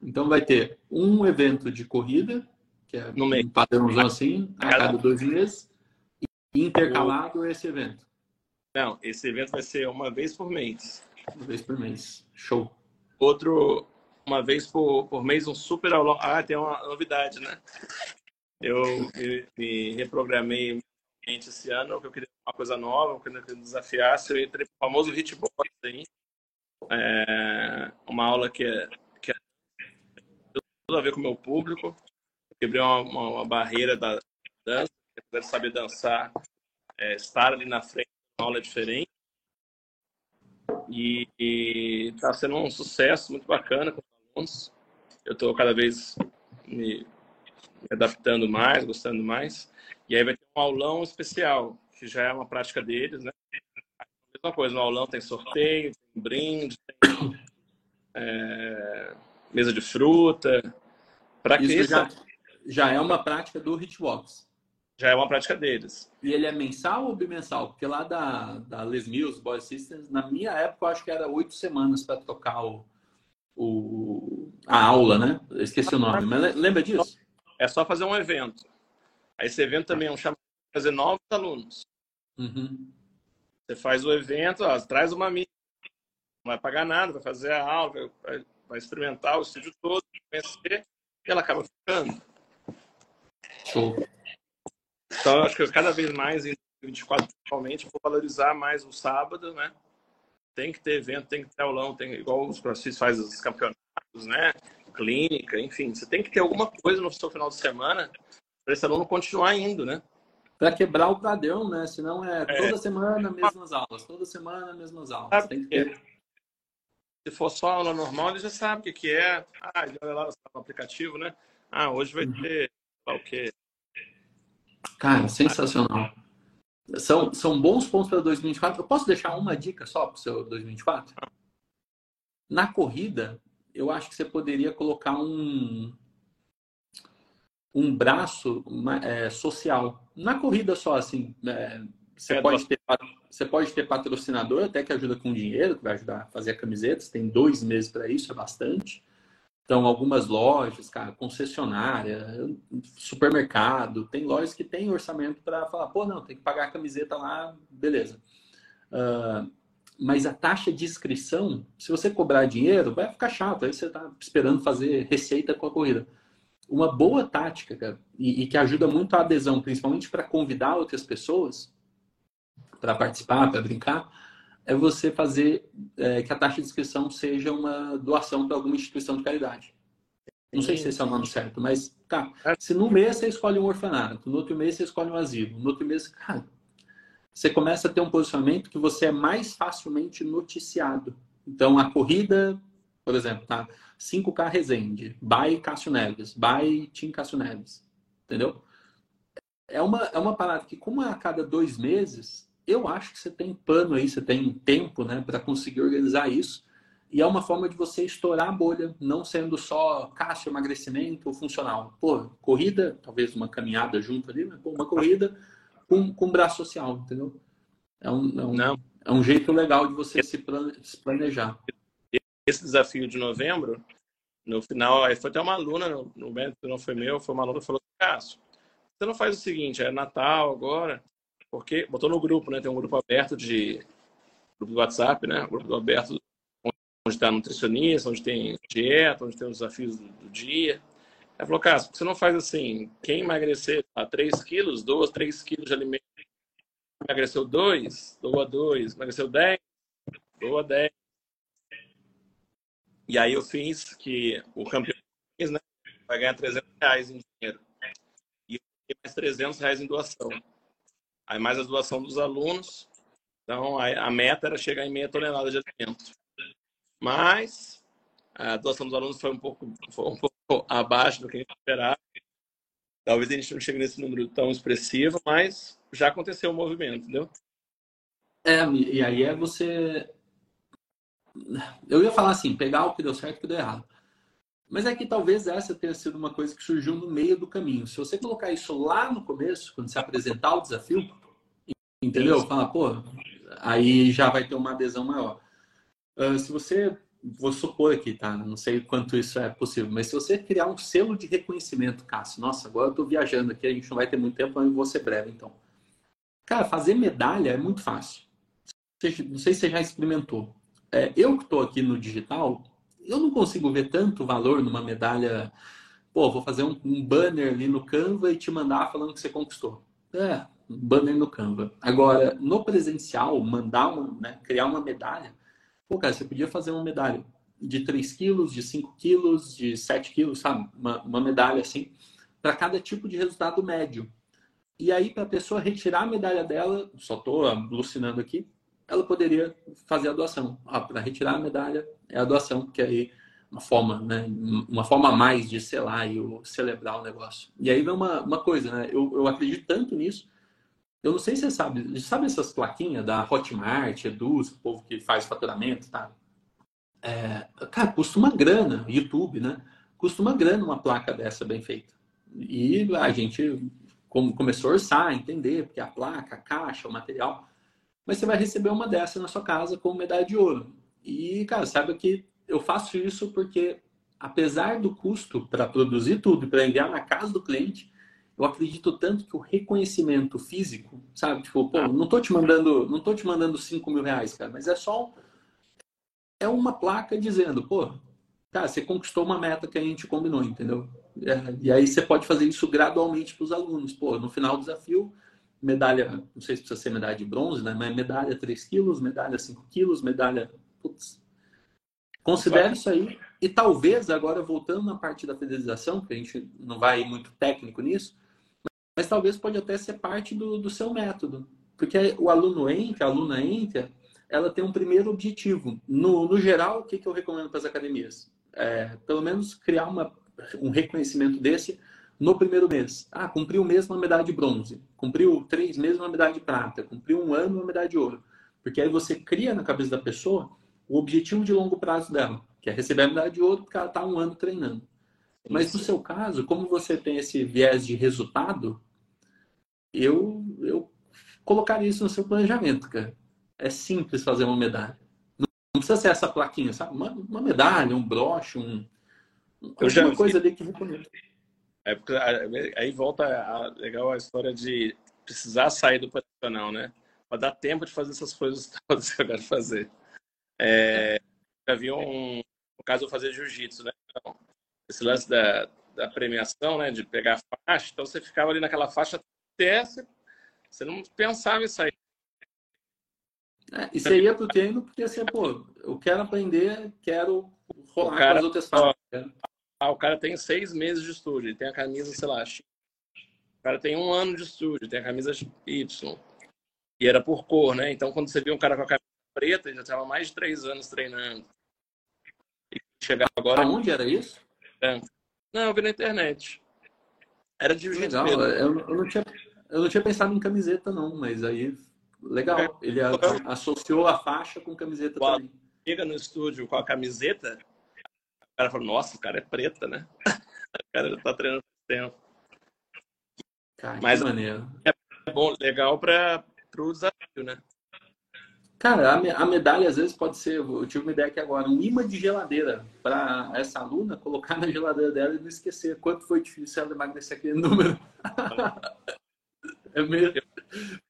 Então vai ter um evento de corrida, que é no um padrãozão assim, a cada dois meses, e intercalado esse evento. Não, esse evento vai ser uma vez por mês. Uma vez por mês. Show. Outro, uma vez por, por mês, um super aulão. Ah, tem uma novidade, né? Eu me, me reprogramei esse ano, que eu queria uma coisa nova, eu queria desafiar. Eu entrei no famoso hitbox aí. É uma aula que é, que é tudo a ver com o meu público. Eu quebrei uma, uma, uma barreira da dança, quero saber dançar, é, estar ali na frente aula diferente. E está sendo um sucesso muito bacana com alunos. Eu estou cada vez me, me adaptando mais, gostando mais. E aí vai ter um aulão especial, que já é uma prática deles, né? A mesma coisa, no aulão tem sorteio, tem brinde, tem é, mesa de fruta. Para que já, já é uma prática do Hitbox já é uma prática deles. E ele é mensal ou bimensal? Porque lá da, da Les Mills, Boy Systems, na minha época, eu acho que era oito semanas para tocar o, o, a aula, né? Eu esqueci o nome, mas lembra disso? É só fazer um evento. Aí esse evento também é um chamado para fazer novos alunos. Uhum. Você faz o evento, ó, traz uma amiga, não vai pagar nada, vai fazer a aula, vai, vai experimentar o estúdio todo, conhecer, e ela acaba ficando. Show. Então, acho que cada vez mais, em 2024, principalmente, vou valorizar mais o sábado, né? Tem que ter evento, tem que ter aulão, tem, igual os crossfit faz os campeonatos, né? Clínica, enfim. Você tem que ter alguma coisa no seu final de semana para esse aluno continuar indo, né? Para quebrar o padrão, né? Senão é, é toda semana mesmas aulas, toda semana mesmas aulas. Sabe tem que ter. Se for só aula normal, ele já sabe o que, que é. Ah, ele olha lá no aplicativo, né? Ah, hoje vai uhum. ter o quê? Cara, sensacional. São, são bons pontos para 2024. Eu posso deixar uma dica só para o seu 2024? Na corrida, eu acho que você poderia colocar um, um braço é, social. Na corrida só, assim, é, você, é, pode ter, você pode ter patrocinador até que ajuda com dinheiro, que vai ajudar a fazer camisetas. Tem dois meses para isso, é bastante. Então, algumas lojas, cara, concessionária, supermercado, tem lojas que tem orçamento para falar, pô, não, tem que pagar a camiseta lá, beleza. Uh, mas a taxa de inscrição, se você cobrar dinheiro, vai ficar chato, aí você está esperando fazer receita com a corrida. Uma boa tática, cara, e, e que ajuda muito a adesão, principalmente para convidar outras pessoas para participar, para brincar, é você fazer é, que a taxa de inscrição seja uma doação para alguma instituição de caridade. Não sei se esse é o nome certo, mas tá. Se no mês você escolhe um orfanato, no outro mês você escolhe um asilo, no outro mês, cara, você começa a ter um posicionamento que você é mais facilmente noticiado. Então a corrida, por exemplo, tá? 5K Resende, by Cássio Neves, by Tim Cássio Neves, entendeu? É uma, é uma parada que, como é a cada dois meses, eu acho que você tem pano aí, você tem tempo né, para conseguir organizar isso. E é uma forma de você estourar a bolha, não sendo só caixa, emagrecimento ou funcional. Pô, corrida, talvez uma caminhada junto ali, mas pô, uma corrida com, com braço social, entendeu? É um, é um, não. é um jeito legal de você se planejar. Esse desafio de novembro, no final, foi até uma aluna, no, que não foi meu, foi uma aluna que falou, Cássio, você não faz o seguinte, é Natal agora, porque botou no grupo, né? Tem um grupo aberto de grupo do WhatsApp, né? Grupo aberto onde está nutricionista, onde tem dieta, onde tem os desafios do, do dia. Ela falou, Cássio, você não faz assim, quem emagrecer a 3 quilos, doa 3 quilos de alimento. Emagreceu 2, doa 2. Emagreceu 10, doa 10. E aí eu fiz que o campeão né, vai ganhar 300 reais em dinheiro. E mais 300 reais em doação aí mais a doação dos alunos. Então, a, meta era chegar em meia tonelada de alimento. Mas a doação dos alunos foi um pouco, foi um pouco abaixo do que a gente esperava. Talvez a gente não chegue nesse número tão expressivo, mas já aconteceu o um movimento, entendeu? É, e aí é você. Eu ia falar assim, pegar o que deu certo e o que deu errado. Mas é que talvez essa tenha sido uma coisa que surgiu no meio do caminho. Se você colocar isso lá no começo, quando você apresentar o desafio, entendeu? Fala, pô, aí já vai ter uma adesão maior. Uh, se você, vou supor aqui, tá? Não sei quanto isso é possível, mas se você criar um selo de reconhecimento, Cássio, nossa, agora eu tô viajando aqui, a gente não vai ter muito tempo, mas eu vou ser breve, então. Cara, fazer medalha é muito fácil. Não sei se você já experimentou. É, eu que estou aqui no digital, eu não consigo ver tanto valor numa medalha. Pô, vou fazer um, um banner ali no Canva e te mandar falando que você conquistou. É, banner no Canva. Agora, no presencial, mandar uma, né, criar uma medalha. Pô, cara, você podia fazer uma medalha de 3 quilos, de 5 quilos, de 7 quilos, sabe? Uma, uma medalha assim, para cada tipo de resultado médio. E aí, para a pessoa retirar a medalha dela, só estou alucinando aqui, ela poderia fazer a doação. Ah, para retirar a medalha é a doação, porque aí uma forma, né, uma forma a mais de selar e celebrar o negócio. E aí vem uma, uma coisa, né? Eu, eu acredito tanto nisso. Eu não sei se você sabe, sabe essas plaquinhas da Hotmart, Eduz, o povo que faz faturamento, tá? É, cara, custa uma grana, YouTube, né? Custa uma grana uma placa dessa bem feita. E a gente começou a orçar, entender, porque a placa, a caixa, o material mas você vai receber uma dessa na sua casa com medalha de ouro. E, cara, saiba que eu faço isso porque, apesar do custo para produzir tudo, para enviar na casa do cliente, eu acredito tanto que o reconhecimento físico, sabe? Tipo, pô, não tô te mandando, não tô te mandando 5 mil reais, cara, mas é só é uma placa dizendo, pô, cara, você conquistou uma meta que a gente combinou, entendeu? É, e aí você pode fazer isso gradualmente para os alunos. Pô, no final do desafio, medalha, não sei se precisa ser medalha de bronze, né? Mas medalha 3 quilos, medalha 5 quilos, medalha. Putz. Considere isso aí. E talvez, agora voltando na parte da fidelização, que a gente não vai muito técnico nisso, mas talvez pode até ser parte do, do seu método. Porque o aluno entra, a aluna entra, ela tem um primeiro objetivo. No, no geral, o que, que eu recomendo para as academias? É, pelo menos criar uma, um reconhecimento desse no primeiro mês. Ah, cumpriu um mês uma medalha de bronze, cumpriu três meses uma medalha de prata, cumpriu um ano uma medalha de ouro. Porque aí você cria na cabeça da pessoa o objetivo de longo prazo dela, que é receber a medalha de ouro porque ela está um ano treinando. Mas no seu caso, como você tem esse viés de resultado, eu, eu colocaria isso no seu planejamento, cara. É simples fazer uma medalha. Não precisa ser essa plaquinha, sabe? Uma, uma medalha, um broche, um, já coisa ali que recomendo. É porque aí volta a, legal a história de precisar sair do profissional, né? Para dar tempo de fazer essas coisas todas que eu quero fazer. É, já vi um, no caso eu fazer jiu-jitsu, né? Então, esse lance da, da premiação, né? De pegar a faixa, então você ficava ali naquela faixa até você, você não pensava em sair. É, e você ia pro treino porque assim, pô, eu quero aprender, quero rolar cara, com as outras faixas. Ah, o cara tem seis meses de estúdio, ele tem a camisa, sei lá, X. O cara tem um ano de estúdio, tem a camisa Y. E era por cor, né? Então, quando você viu um cara com a camisa preta, ele já estava mais de três anos treinando. E chegar agora. Aonde era isso? É. Não, eu vi na internet. Era de Legal. Eu, eu, não tinha, eu não tinha pensado em camiseta, não, mas aí. Legal. É. Ele a, associou a faixa com camiseta também. Chega no estúdio com a camiseta, cara falou, nossa, o cara é preta, né? o cara já tá treinando tempo. Cara, Mas maneiro. é bom, legal para o desafio, né? Cara, a, a, medalha às vezes pode ser, eu tive uma ideia aqui agora, um imã de geladeira para essa aluna colocar na geladeira dela e não esquecer quanto foi difícil ela emagrecer aquele número. é mesmo.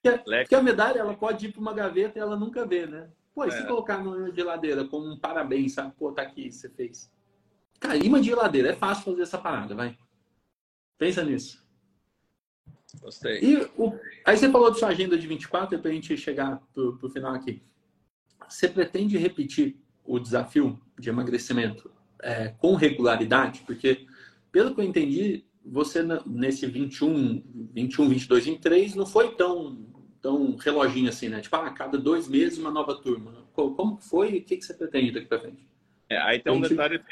Porque, porque, a medalha ela pode ir para uma gaveta e ela nunca vê, né? Pô, e se é. colocar na geladeira como um parabéns, sabe? Pô, tá aqui, você fez. Cara, imã de geladeira. É fácil fazer essa parada, vai. Pensa nisso. Gostei. E o... aí você falou de sua agenda de 24, para a gente chegar pro, pro final aqui. Você pretende repetir o desafio de emagrecimento é, com regularidade? Porque, pelo que eu entendi, você nesse 21, 21, 22, 23 não foi tão, tão reloginho assim, né? Tipo, ah, cada dois meses uma nova turma. Como foi e o que, que você pretende daqui para frente? É, aí tem um detalhe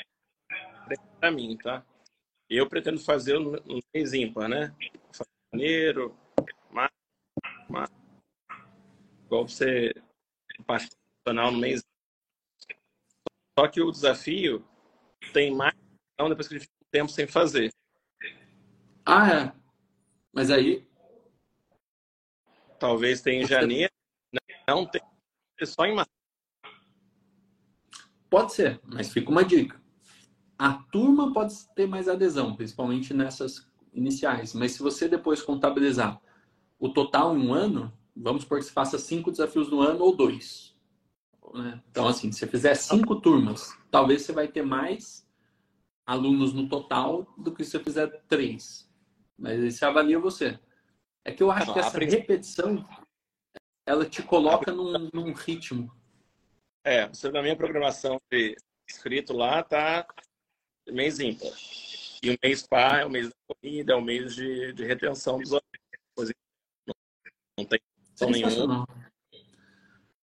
para mim, tá? Eu pretendo fazer no mês ímpar, né? Janeiro, março, março. Igual você profissional no mês. Só que o desafio tem mais não depois que ele fica um tempo sem fazer. Ah, é. Mas aí. Talvez tenha em janeiro, não tem só em março. Pode ser, mas fica uma dica. A turma pode ter mais adesão, principalmente nessas iniciais. Mas se você depois contabilizar o total em um ano, vamos supor que você faça cinco desafios no ano ou dois. Né? Então, assim, se você fizer cinco turmas, talvez você vai ter mais alunos no total do que se você fizer três. Mas você avalia você. É que eu acho que essa repetição ela te coloca num, num ritmo. É, você na minha programação de escrito lá tá mês ímpar. E o mês par é o mês da corrida, é o mês de, de retenção dos alunos. Não, não tem nenhuma.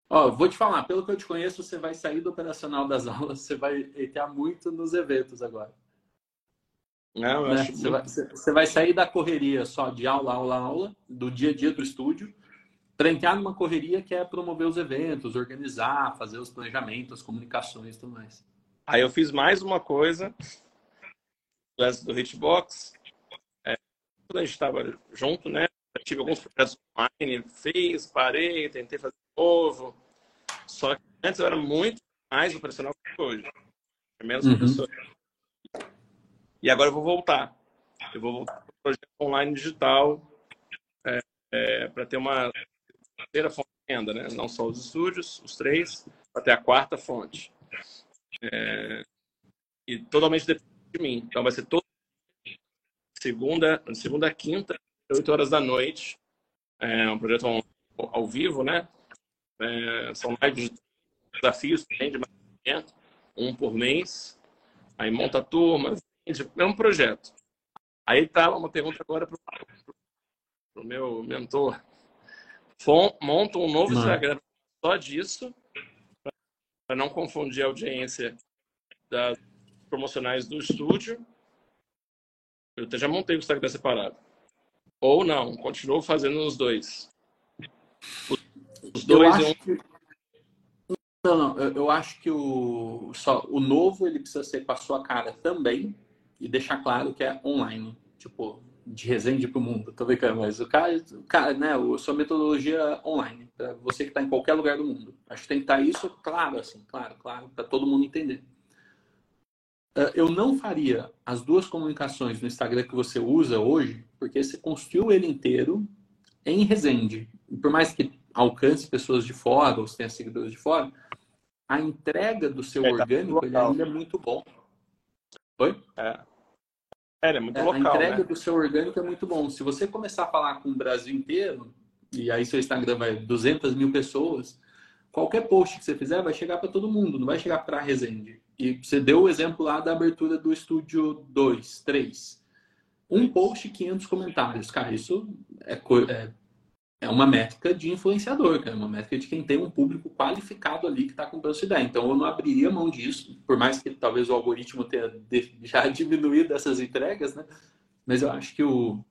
Ó, vou te falar, pelo que eu te conheço, você vai sair do operacional das aulas, você vai entrar muito nos eventos agora. Não, né? você, vai, você, vai, sair da correria só de aula, aula, aula, do dia a dia do estúdio, para entrar numa correria que é promover os eventos, organizar, fazer os planejamentos, as comunicações e tudo mais. Aí eu fiz mais uma coisa, do Hitbox. É, quando a gente estava junto, né? Eu tive alguns projetos online, fiz, parei, tentei fazer de novo. Só que antes eu era muito mais operacional que hoje. Menos uhum. professor. E agora eu vou voltar. Eu vou voltar para o projeto online digital é, é, para ter uma terceira fonte de renda, né? Não só os estúdios, os três, até a quarta fonte. É, e totalmente depende de mim. Então vai ser todo segunda, segunda a quinta, 8 horas da noite. É um projeto ao, ao vivo, né? É, são lives desafios também de mais um por mês. Aí monta turmas, é um projeto. Aí tá uma pergunta agora para o meu mentor monta um novo não. Instagram só disso, para não confundir a audiência das promocionais do estúdio. Eu até já montei o Instagram separado. Ou não, continuo fazendo os dois. Os dois eu acho que... Não, não, eu, eu acho que o, só, o novo ele precisa ser com a sua cara também e deixar claro que é online. Tipo, de Resende para o mundo, tô brincando, mas o cara, o cara né, a sua metodologia online, para você que está em qualquer lugar do mundo. Acho que tem que estar tá isso claro, assim, claro, claro, para todo mundo entender. Ah, eu não faria as duas comunicações no Instagram que você usa hoje, porque você construiu ele inteiro em Resende. E por mais que alcance pessoas de fora, ou você tenha seguidores de fora, a entrega do seu é, tá orgânico tá ainda é muito bom. Oi? É. É, é muito é, local, A entrega né? do seu orgânico é muito bom. Se você começar a falar com o Brasil inteiro, e aí seu Instagram vai 200 mil pessoas, qualquer post que você fizer vai chegar para todo mundo, não vai chegar para a Resende. E você deu o exemplo lá da abertura do estúdio 2, 3. Um post, 500 comentários. Cara, isso é, é é uma métrica de influenciador, cara, é uma métrica de quem tem um público qualificado ali que está comprando sua ideia. Então eu não abriria mão disso, por mais que talvez o algoritmo tenha já diminuído essas entregas, né? Mas eu acho que o,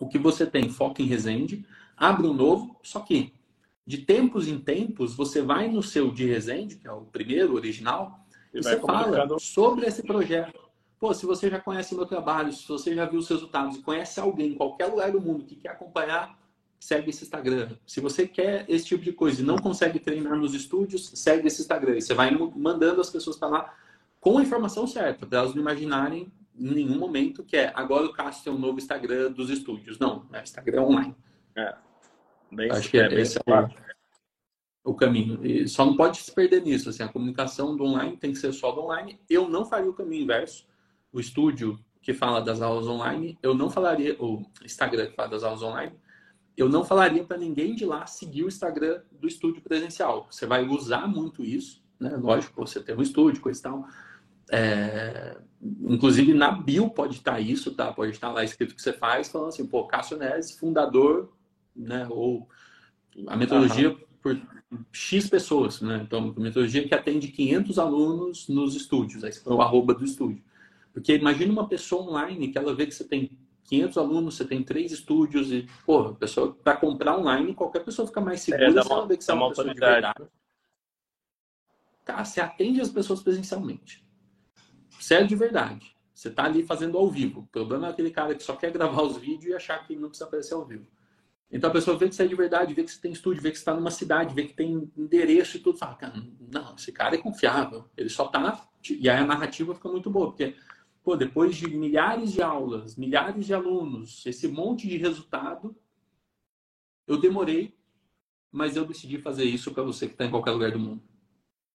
o que você tem, foca em Resende, abre um novo, só que de tempos em tempos você vai no seu de Resende, que é o primeiro, original, e, e você fala sobre esse projeto. Pô, se você já conhece o meu trabalho, se você já viu os resultados e conhece alguém em qualquer lugar do mundo que quer acompanhar segue esse Instagram. Se você quer esse tipo de coisa e não consegue treinar nos estúdios, segue esse Instagram. E você vai mandando as pessoas para lá com a informação certa, para elas não imaginarem em nenhum momento que é agora o Cássio tem um novo Instagram dos estúdios. Não, é Instagram online. É. Bem, Acho que é, é esse é o, o, caminho. E só não pode se perder nisso. Assim, a comunicação do online tem que ser só do online. Eu não faria o caminho inverso. O estúdio que fala das aulas online, eu não falaria, o Instagram que fala das aulas online, eu não falaria para ninguém de lá seguir o Instagram do estúdio presencial. Você vai usar muito isso, né? Lógico, você tem um estúdio, coisa e tal. É... Inclusive na bio pode estar isso, tá? Pode estar lá escrito o que você faz, falando assim, pô, Cássio Neres, fundador, né? Ou a metodologia uhum. por X pessoas, né? Então, a metodologia que atende 500 alunos nos estúdios, aí você põe o arroba do estúdio. Porque imagina uma pessoa online que ela vê que você tem 500 alunos, você tem três estúdios e, pô, a pessoa para comprar online, qualquer pessoa fica mais segura é, se ela vê que você é uma, uma pessoa de verdade. Cara, você atende as pessoas presencialmente. Você é de verdade. Você está ali fazendo ao vivo. O problema é aquele cara que só quer gravar os vídeos e achar que não precisa aparecer ao vivo. Então a pessoa vê que você é de verdade, vê que você tem estúdio, vê que você está numa cidade, vê que tem endereço e tudo. Fala, cara, não, esse cara é confiável. Ele só está. E aí a narrativa fica muito boa, porque pô, depois de milhares de aulas, milhares de alunos, esse monte de resultado, eu demorei, mas eu decidi fazer isso para você que está em qualquer lugar do mundo.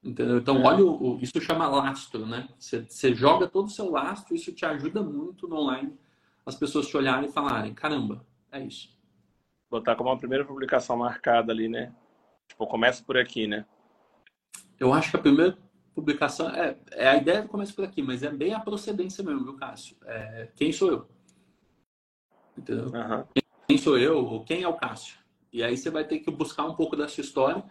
Entendeu? Então, é. olha, o, isso chama lastro, né? Você, você joga todo o seu lastro, isso te ajuda muito no online, as pessoas te olharem e falarem, caramba, é isso. Botar como uma primeira publicação marcada ali, né? Tipo, começa por aqui, né? Eu acho que a primeira publicação é, é a ideia do começo por aqui, mas é bem a procedência mesmo, viu, Cássio? É, quem sou eu? Entendeu? Uhum. Quem sou eu ou quem é o Cássio? E aí você vai ter que buscar um pouco dessa história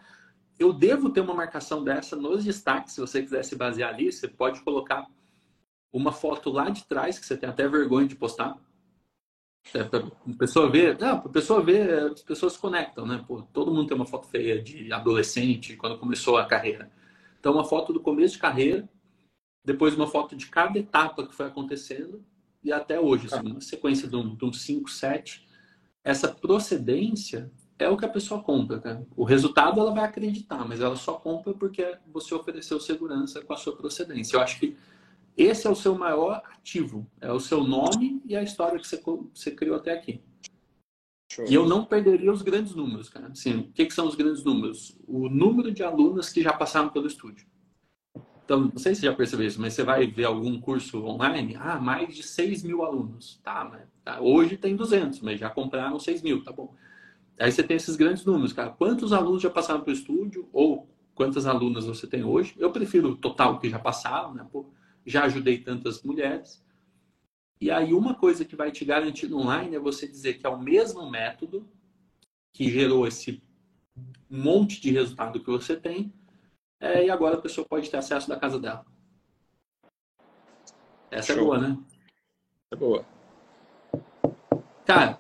eu devo ter uma marcação dessa nos destaques, se você quiser se basear ali, você pode colocar uma foto lá de trás, que você tem até vergonha de postar. É, para a pessoa ver, não, a pessoa ver, as pessoas se conectam, né? Pô, todo mundo tem uma foto feia de adolescente quando começou a carreira. Então, uma foto do começo de carreira, depois uma foto de cada etapa que foi acontecendo e até hoje, assim, uma sequência de um, 5, 7. Essa procedência é o que a pessoa compra, cara. O resultado ela vai acreditar, mas ela só compra porque você ofereceu segurança com a sua procedência. Eu acho que esse é o seu maior ativo, é o seu nome e a história que você, você criou até aqui. Show. E eu não perderia os grandes números, cara. Assim, o que, que são os grandes números? O número de alunos que já passaram pelo estúdio. Então, não sei se você já percebeu isso, mas você vai ver algum curso online, ah, mais de 6 mil alunos. Tá, mas tá, hoje tem 200, mas já compraram 6 mil, tá bom. Aí você tem esses grandes números, cara. Quantos alunos já passaram para o estúdio ou quantas alunas você tem hoje? Eu prefiro o total que já passaram, né? Pô, já ajudei tantas mulheres. E aí uma coisa que vai te garantir no online é você dizer que é o mesmo método que gerou esse monte de resultado que você tem é, e agora a pessoa pode ter acesso da casa dela. Essa é Show. é boa, né? É boa. Cara,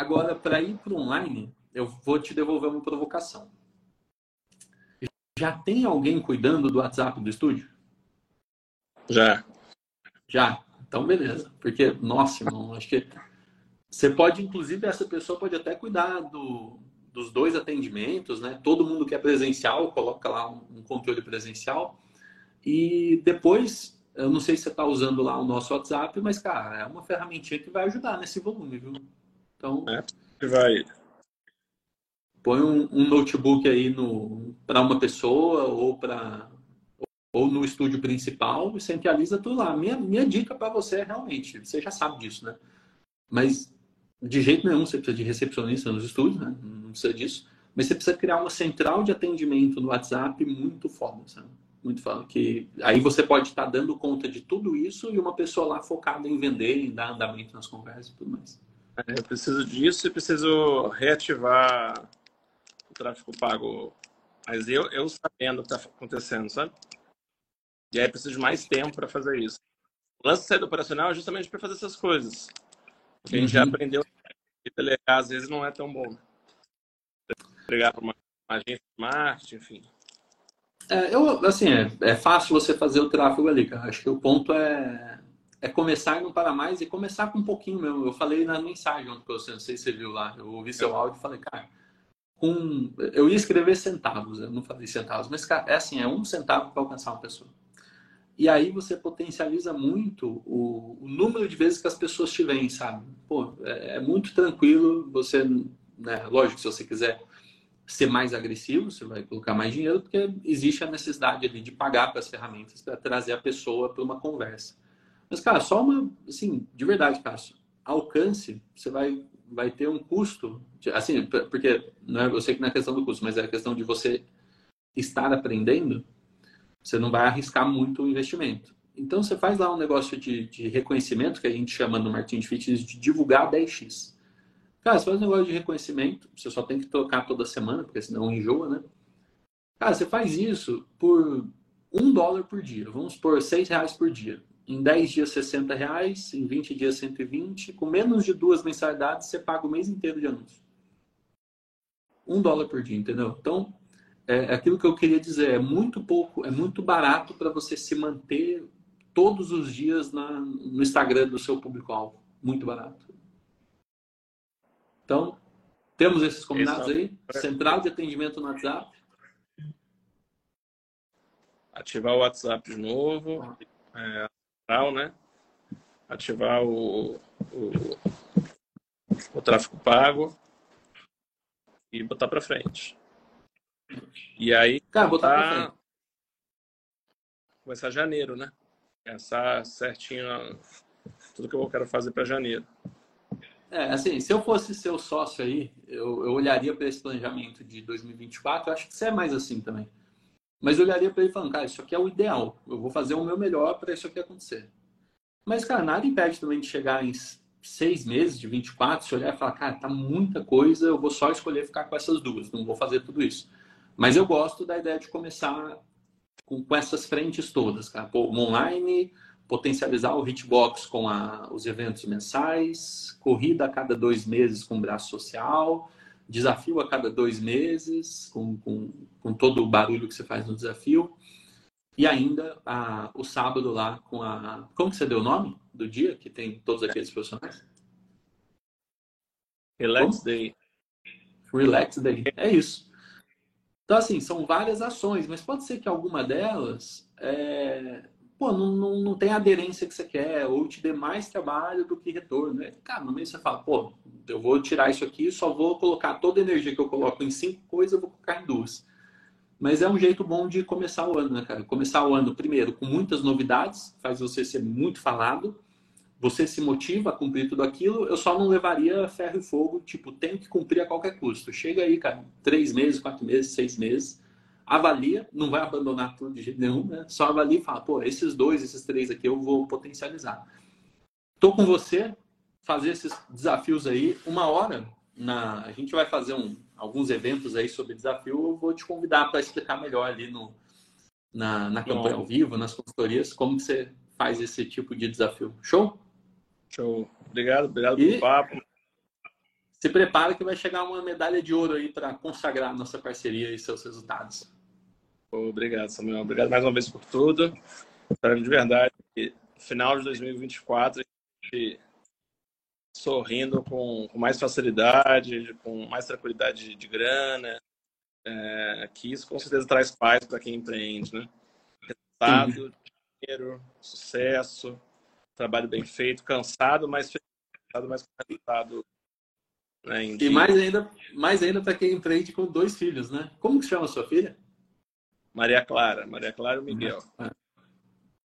Agora, para ir para online, eu vou te devolver uma provocação. Já tem alguém cuidando do WhatsApp do estúdio? Já. Já. Então, beleza. Porque, nossa, irmão, acho que você pode, inclusive, essa pessoa pode até cuidar do, dos dois atendimentos, né? Todo mundo que é presencial, coloca lá um, um controle presencial. E depois, eu não sei se você está usando lá o nosso WhatsApp, mas, cara, é uma ferramentinha que vai ajudar nesse volume, viu? Então, é, vai. Põe um, um notebook aí para uma pessoa ou para ou no estúdio principal e centraliza tudo lá. Minha, minha dica para você é realmente, você já sabe disso, né? Mas de jeito nenhum você precisa de recepcionista nos estúdios, né? Não precisa disso. Mas você precisa criar uma central de atendimento no WhatsApp muito foda, sabe? Muito foda. Que aí você pode estar dando conta de tudo isso e uma pessoa lá focada em vender, em dar andamento nas conversas e tudo mais. É, eu preciso disso e preciso reativar o tráfego pago. Mas eu, eu sabendo o que está acontecendo, sabe? E aí preciso de mais tempo para fazer isso. O lance de saída operacional é justamente para fazer essas coisas. A gente já uhum. aprendeu que delegar às vezes não é tão bom. Entregar para uma agência de marketing, enfim. É, eu, assim, é, é fácil você fazer o tráfego ali, cara. Acho que o ponto é é começar e não parar mais e começar com um pouquinho mesmo. Eu falei na mensagem ontem você, não sei se você viu lá, eu ouvi seu áudio e falei, cara, com... eu ia escrever centavos, eu não falei centavos, mas cara, é assim, é um centavo para alcançar uma pessoa. E aí você potencializa muito o, o, número de vezes que as pessoas te veem, sabe? Pô, é, é muito tranquilo, você, né, lógico, se você quiser ser mais agressivo, você vai colocar mais dinheiro, porque existe a necessidade ali de pagar para as ferramentas para trazer a pessoa para uma conversa. Mas, cara, só uma, assim, de verdade, Cássio, alcance, você vai, vai ter um custo, assim, porque não é, eu sei que não é questão do custo, mas é a questão de você estar aprendendo, você não vai arriscar muito o investimento. Então, você faz lá um negócio de, de reconhecimento, que a gente chama no marketing de fitness de divulgar 10x. Cara, você faz um negócio de reconhecimento, você só tem que tocar toda semana, porque senão enjoa, né? Cara, você faz isso por um dólar por dia, vamos por seis reais por dia. em 10 dias 60 reais, em 20 dias 120, com menos de duas mensalidades você paga o mês inteiro de anúncio. Um dólar por dia, entendeu? Então, é, é aquilo que eu queria dizer, é muito pouco, é muito barato para você se manter todos os dias na, no Instagram do seu público-alvo. Muito barato. Então, temos esses combinados aí. Central de atendimento no WhatsApp. Ativar o WhatsApp de novo. É, né? Ativar o, o, o tráfego pago e botar para frente. E aí, Cara, botar tá... pra frente. Começar janeiro, né? Pensar certinho tudo que eu quero fazer para janeiro. É, assim, se eu fosse seu sócio aí, eu, eu olharia para esse planejamento de 2024. Eu acho que você é mais assim também. Mas eu olharia para ele falando, cara, isso aqui é o ideal. Eu vou fazer o meu melhor para isso aqui acontecer. Mas, cara, nada impede também de chegar em seis meses, de 24, se olhar e falar, cara, tá muita coisa, eu vou só escolher ficar com essas duas, não vou fazer tudo isso. Mas eu gosto da ideia de começar com, com essas frentes todas, cara. Pô, online, potencializar o Hitbox com a, os eventos mensais, corrida a cada dois meses com braço social, desafio a cada dois meses, com, com, com todo o barulho que você faz no desafio. E ainda a, o sábado lá com a. Como que você deu o nome do dia que tem todos aqueles profissionais? Relax como? Day. Relax Day. É isso. Então, assim, são várias ações, mas pode ser que alguma delas é, pô, não, não, não tem a aderência que você quer, ou te dê mais trabalho do que retorno. Né? Cara, no meio você fala, pô, eu vou tirar isso aqui, só vou colocar toda a energia que eu coloco em cinco coisas, eu vou colocar em duas. Mas é um jeito bom de começar o ano, né, cara? Começar o ano, primeiro, com muitas novidades, faz você ser muito falado, você se motiva a cumprir tudo aquilo, eu só não levaria ferro e fogo, tipo, tenho que cumprir a qualquer custo. Chega aí, cara, três meses, quatro meses, seis meses, avalia, não vai abandonar tudo de jeito nenhum, né? Só avalia e fala, pô, esses dois, esses três aqui eu vou potencializar. Tô com você, fazer esses desafios aí, uma hora, na, a gente vai fazer um, alguns eventos aí sobre desafio, eu vou te convidar para explicar melhor ali no, na, na campanha ao vivo, nas consultorias, como que você faz esse tipo de desafio. Show? Show. Obrigado, obrigado e... pelo papo. Se prepara que vai chegar uma medalha de ouro aí para consagrar nossa parceria e seus resultados. Obrigado, Samuel. Obrigado mais uma vez por tudo. Espero de verdade que no final de 2024 a gente sorrindo com, com mais facilidade, com mais tranquilidade de, de grana, é, que isso com certeza traz paz para quem empreende, né? Resultado, dinheiro, sucesso, trabalho bem feito, cansado, mas cansado, mas resultado. Né, e mais ainda, mais ainda para quem empreende com dois filhos, né? Como que chama a sua filha? Maria Clara, Maria Clara e Miguel.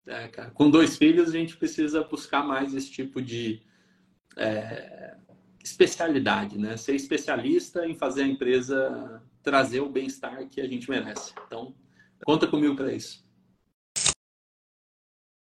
É, cara, com dois filhos a gente precisa buscar mais esse tipo de é, especialidade, né? Ser especialista em fazer a empresa trazer o bem-estar que a gente merece. Então, conta comigo para isso.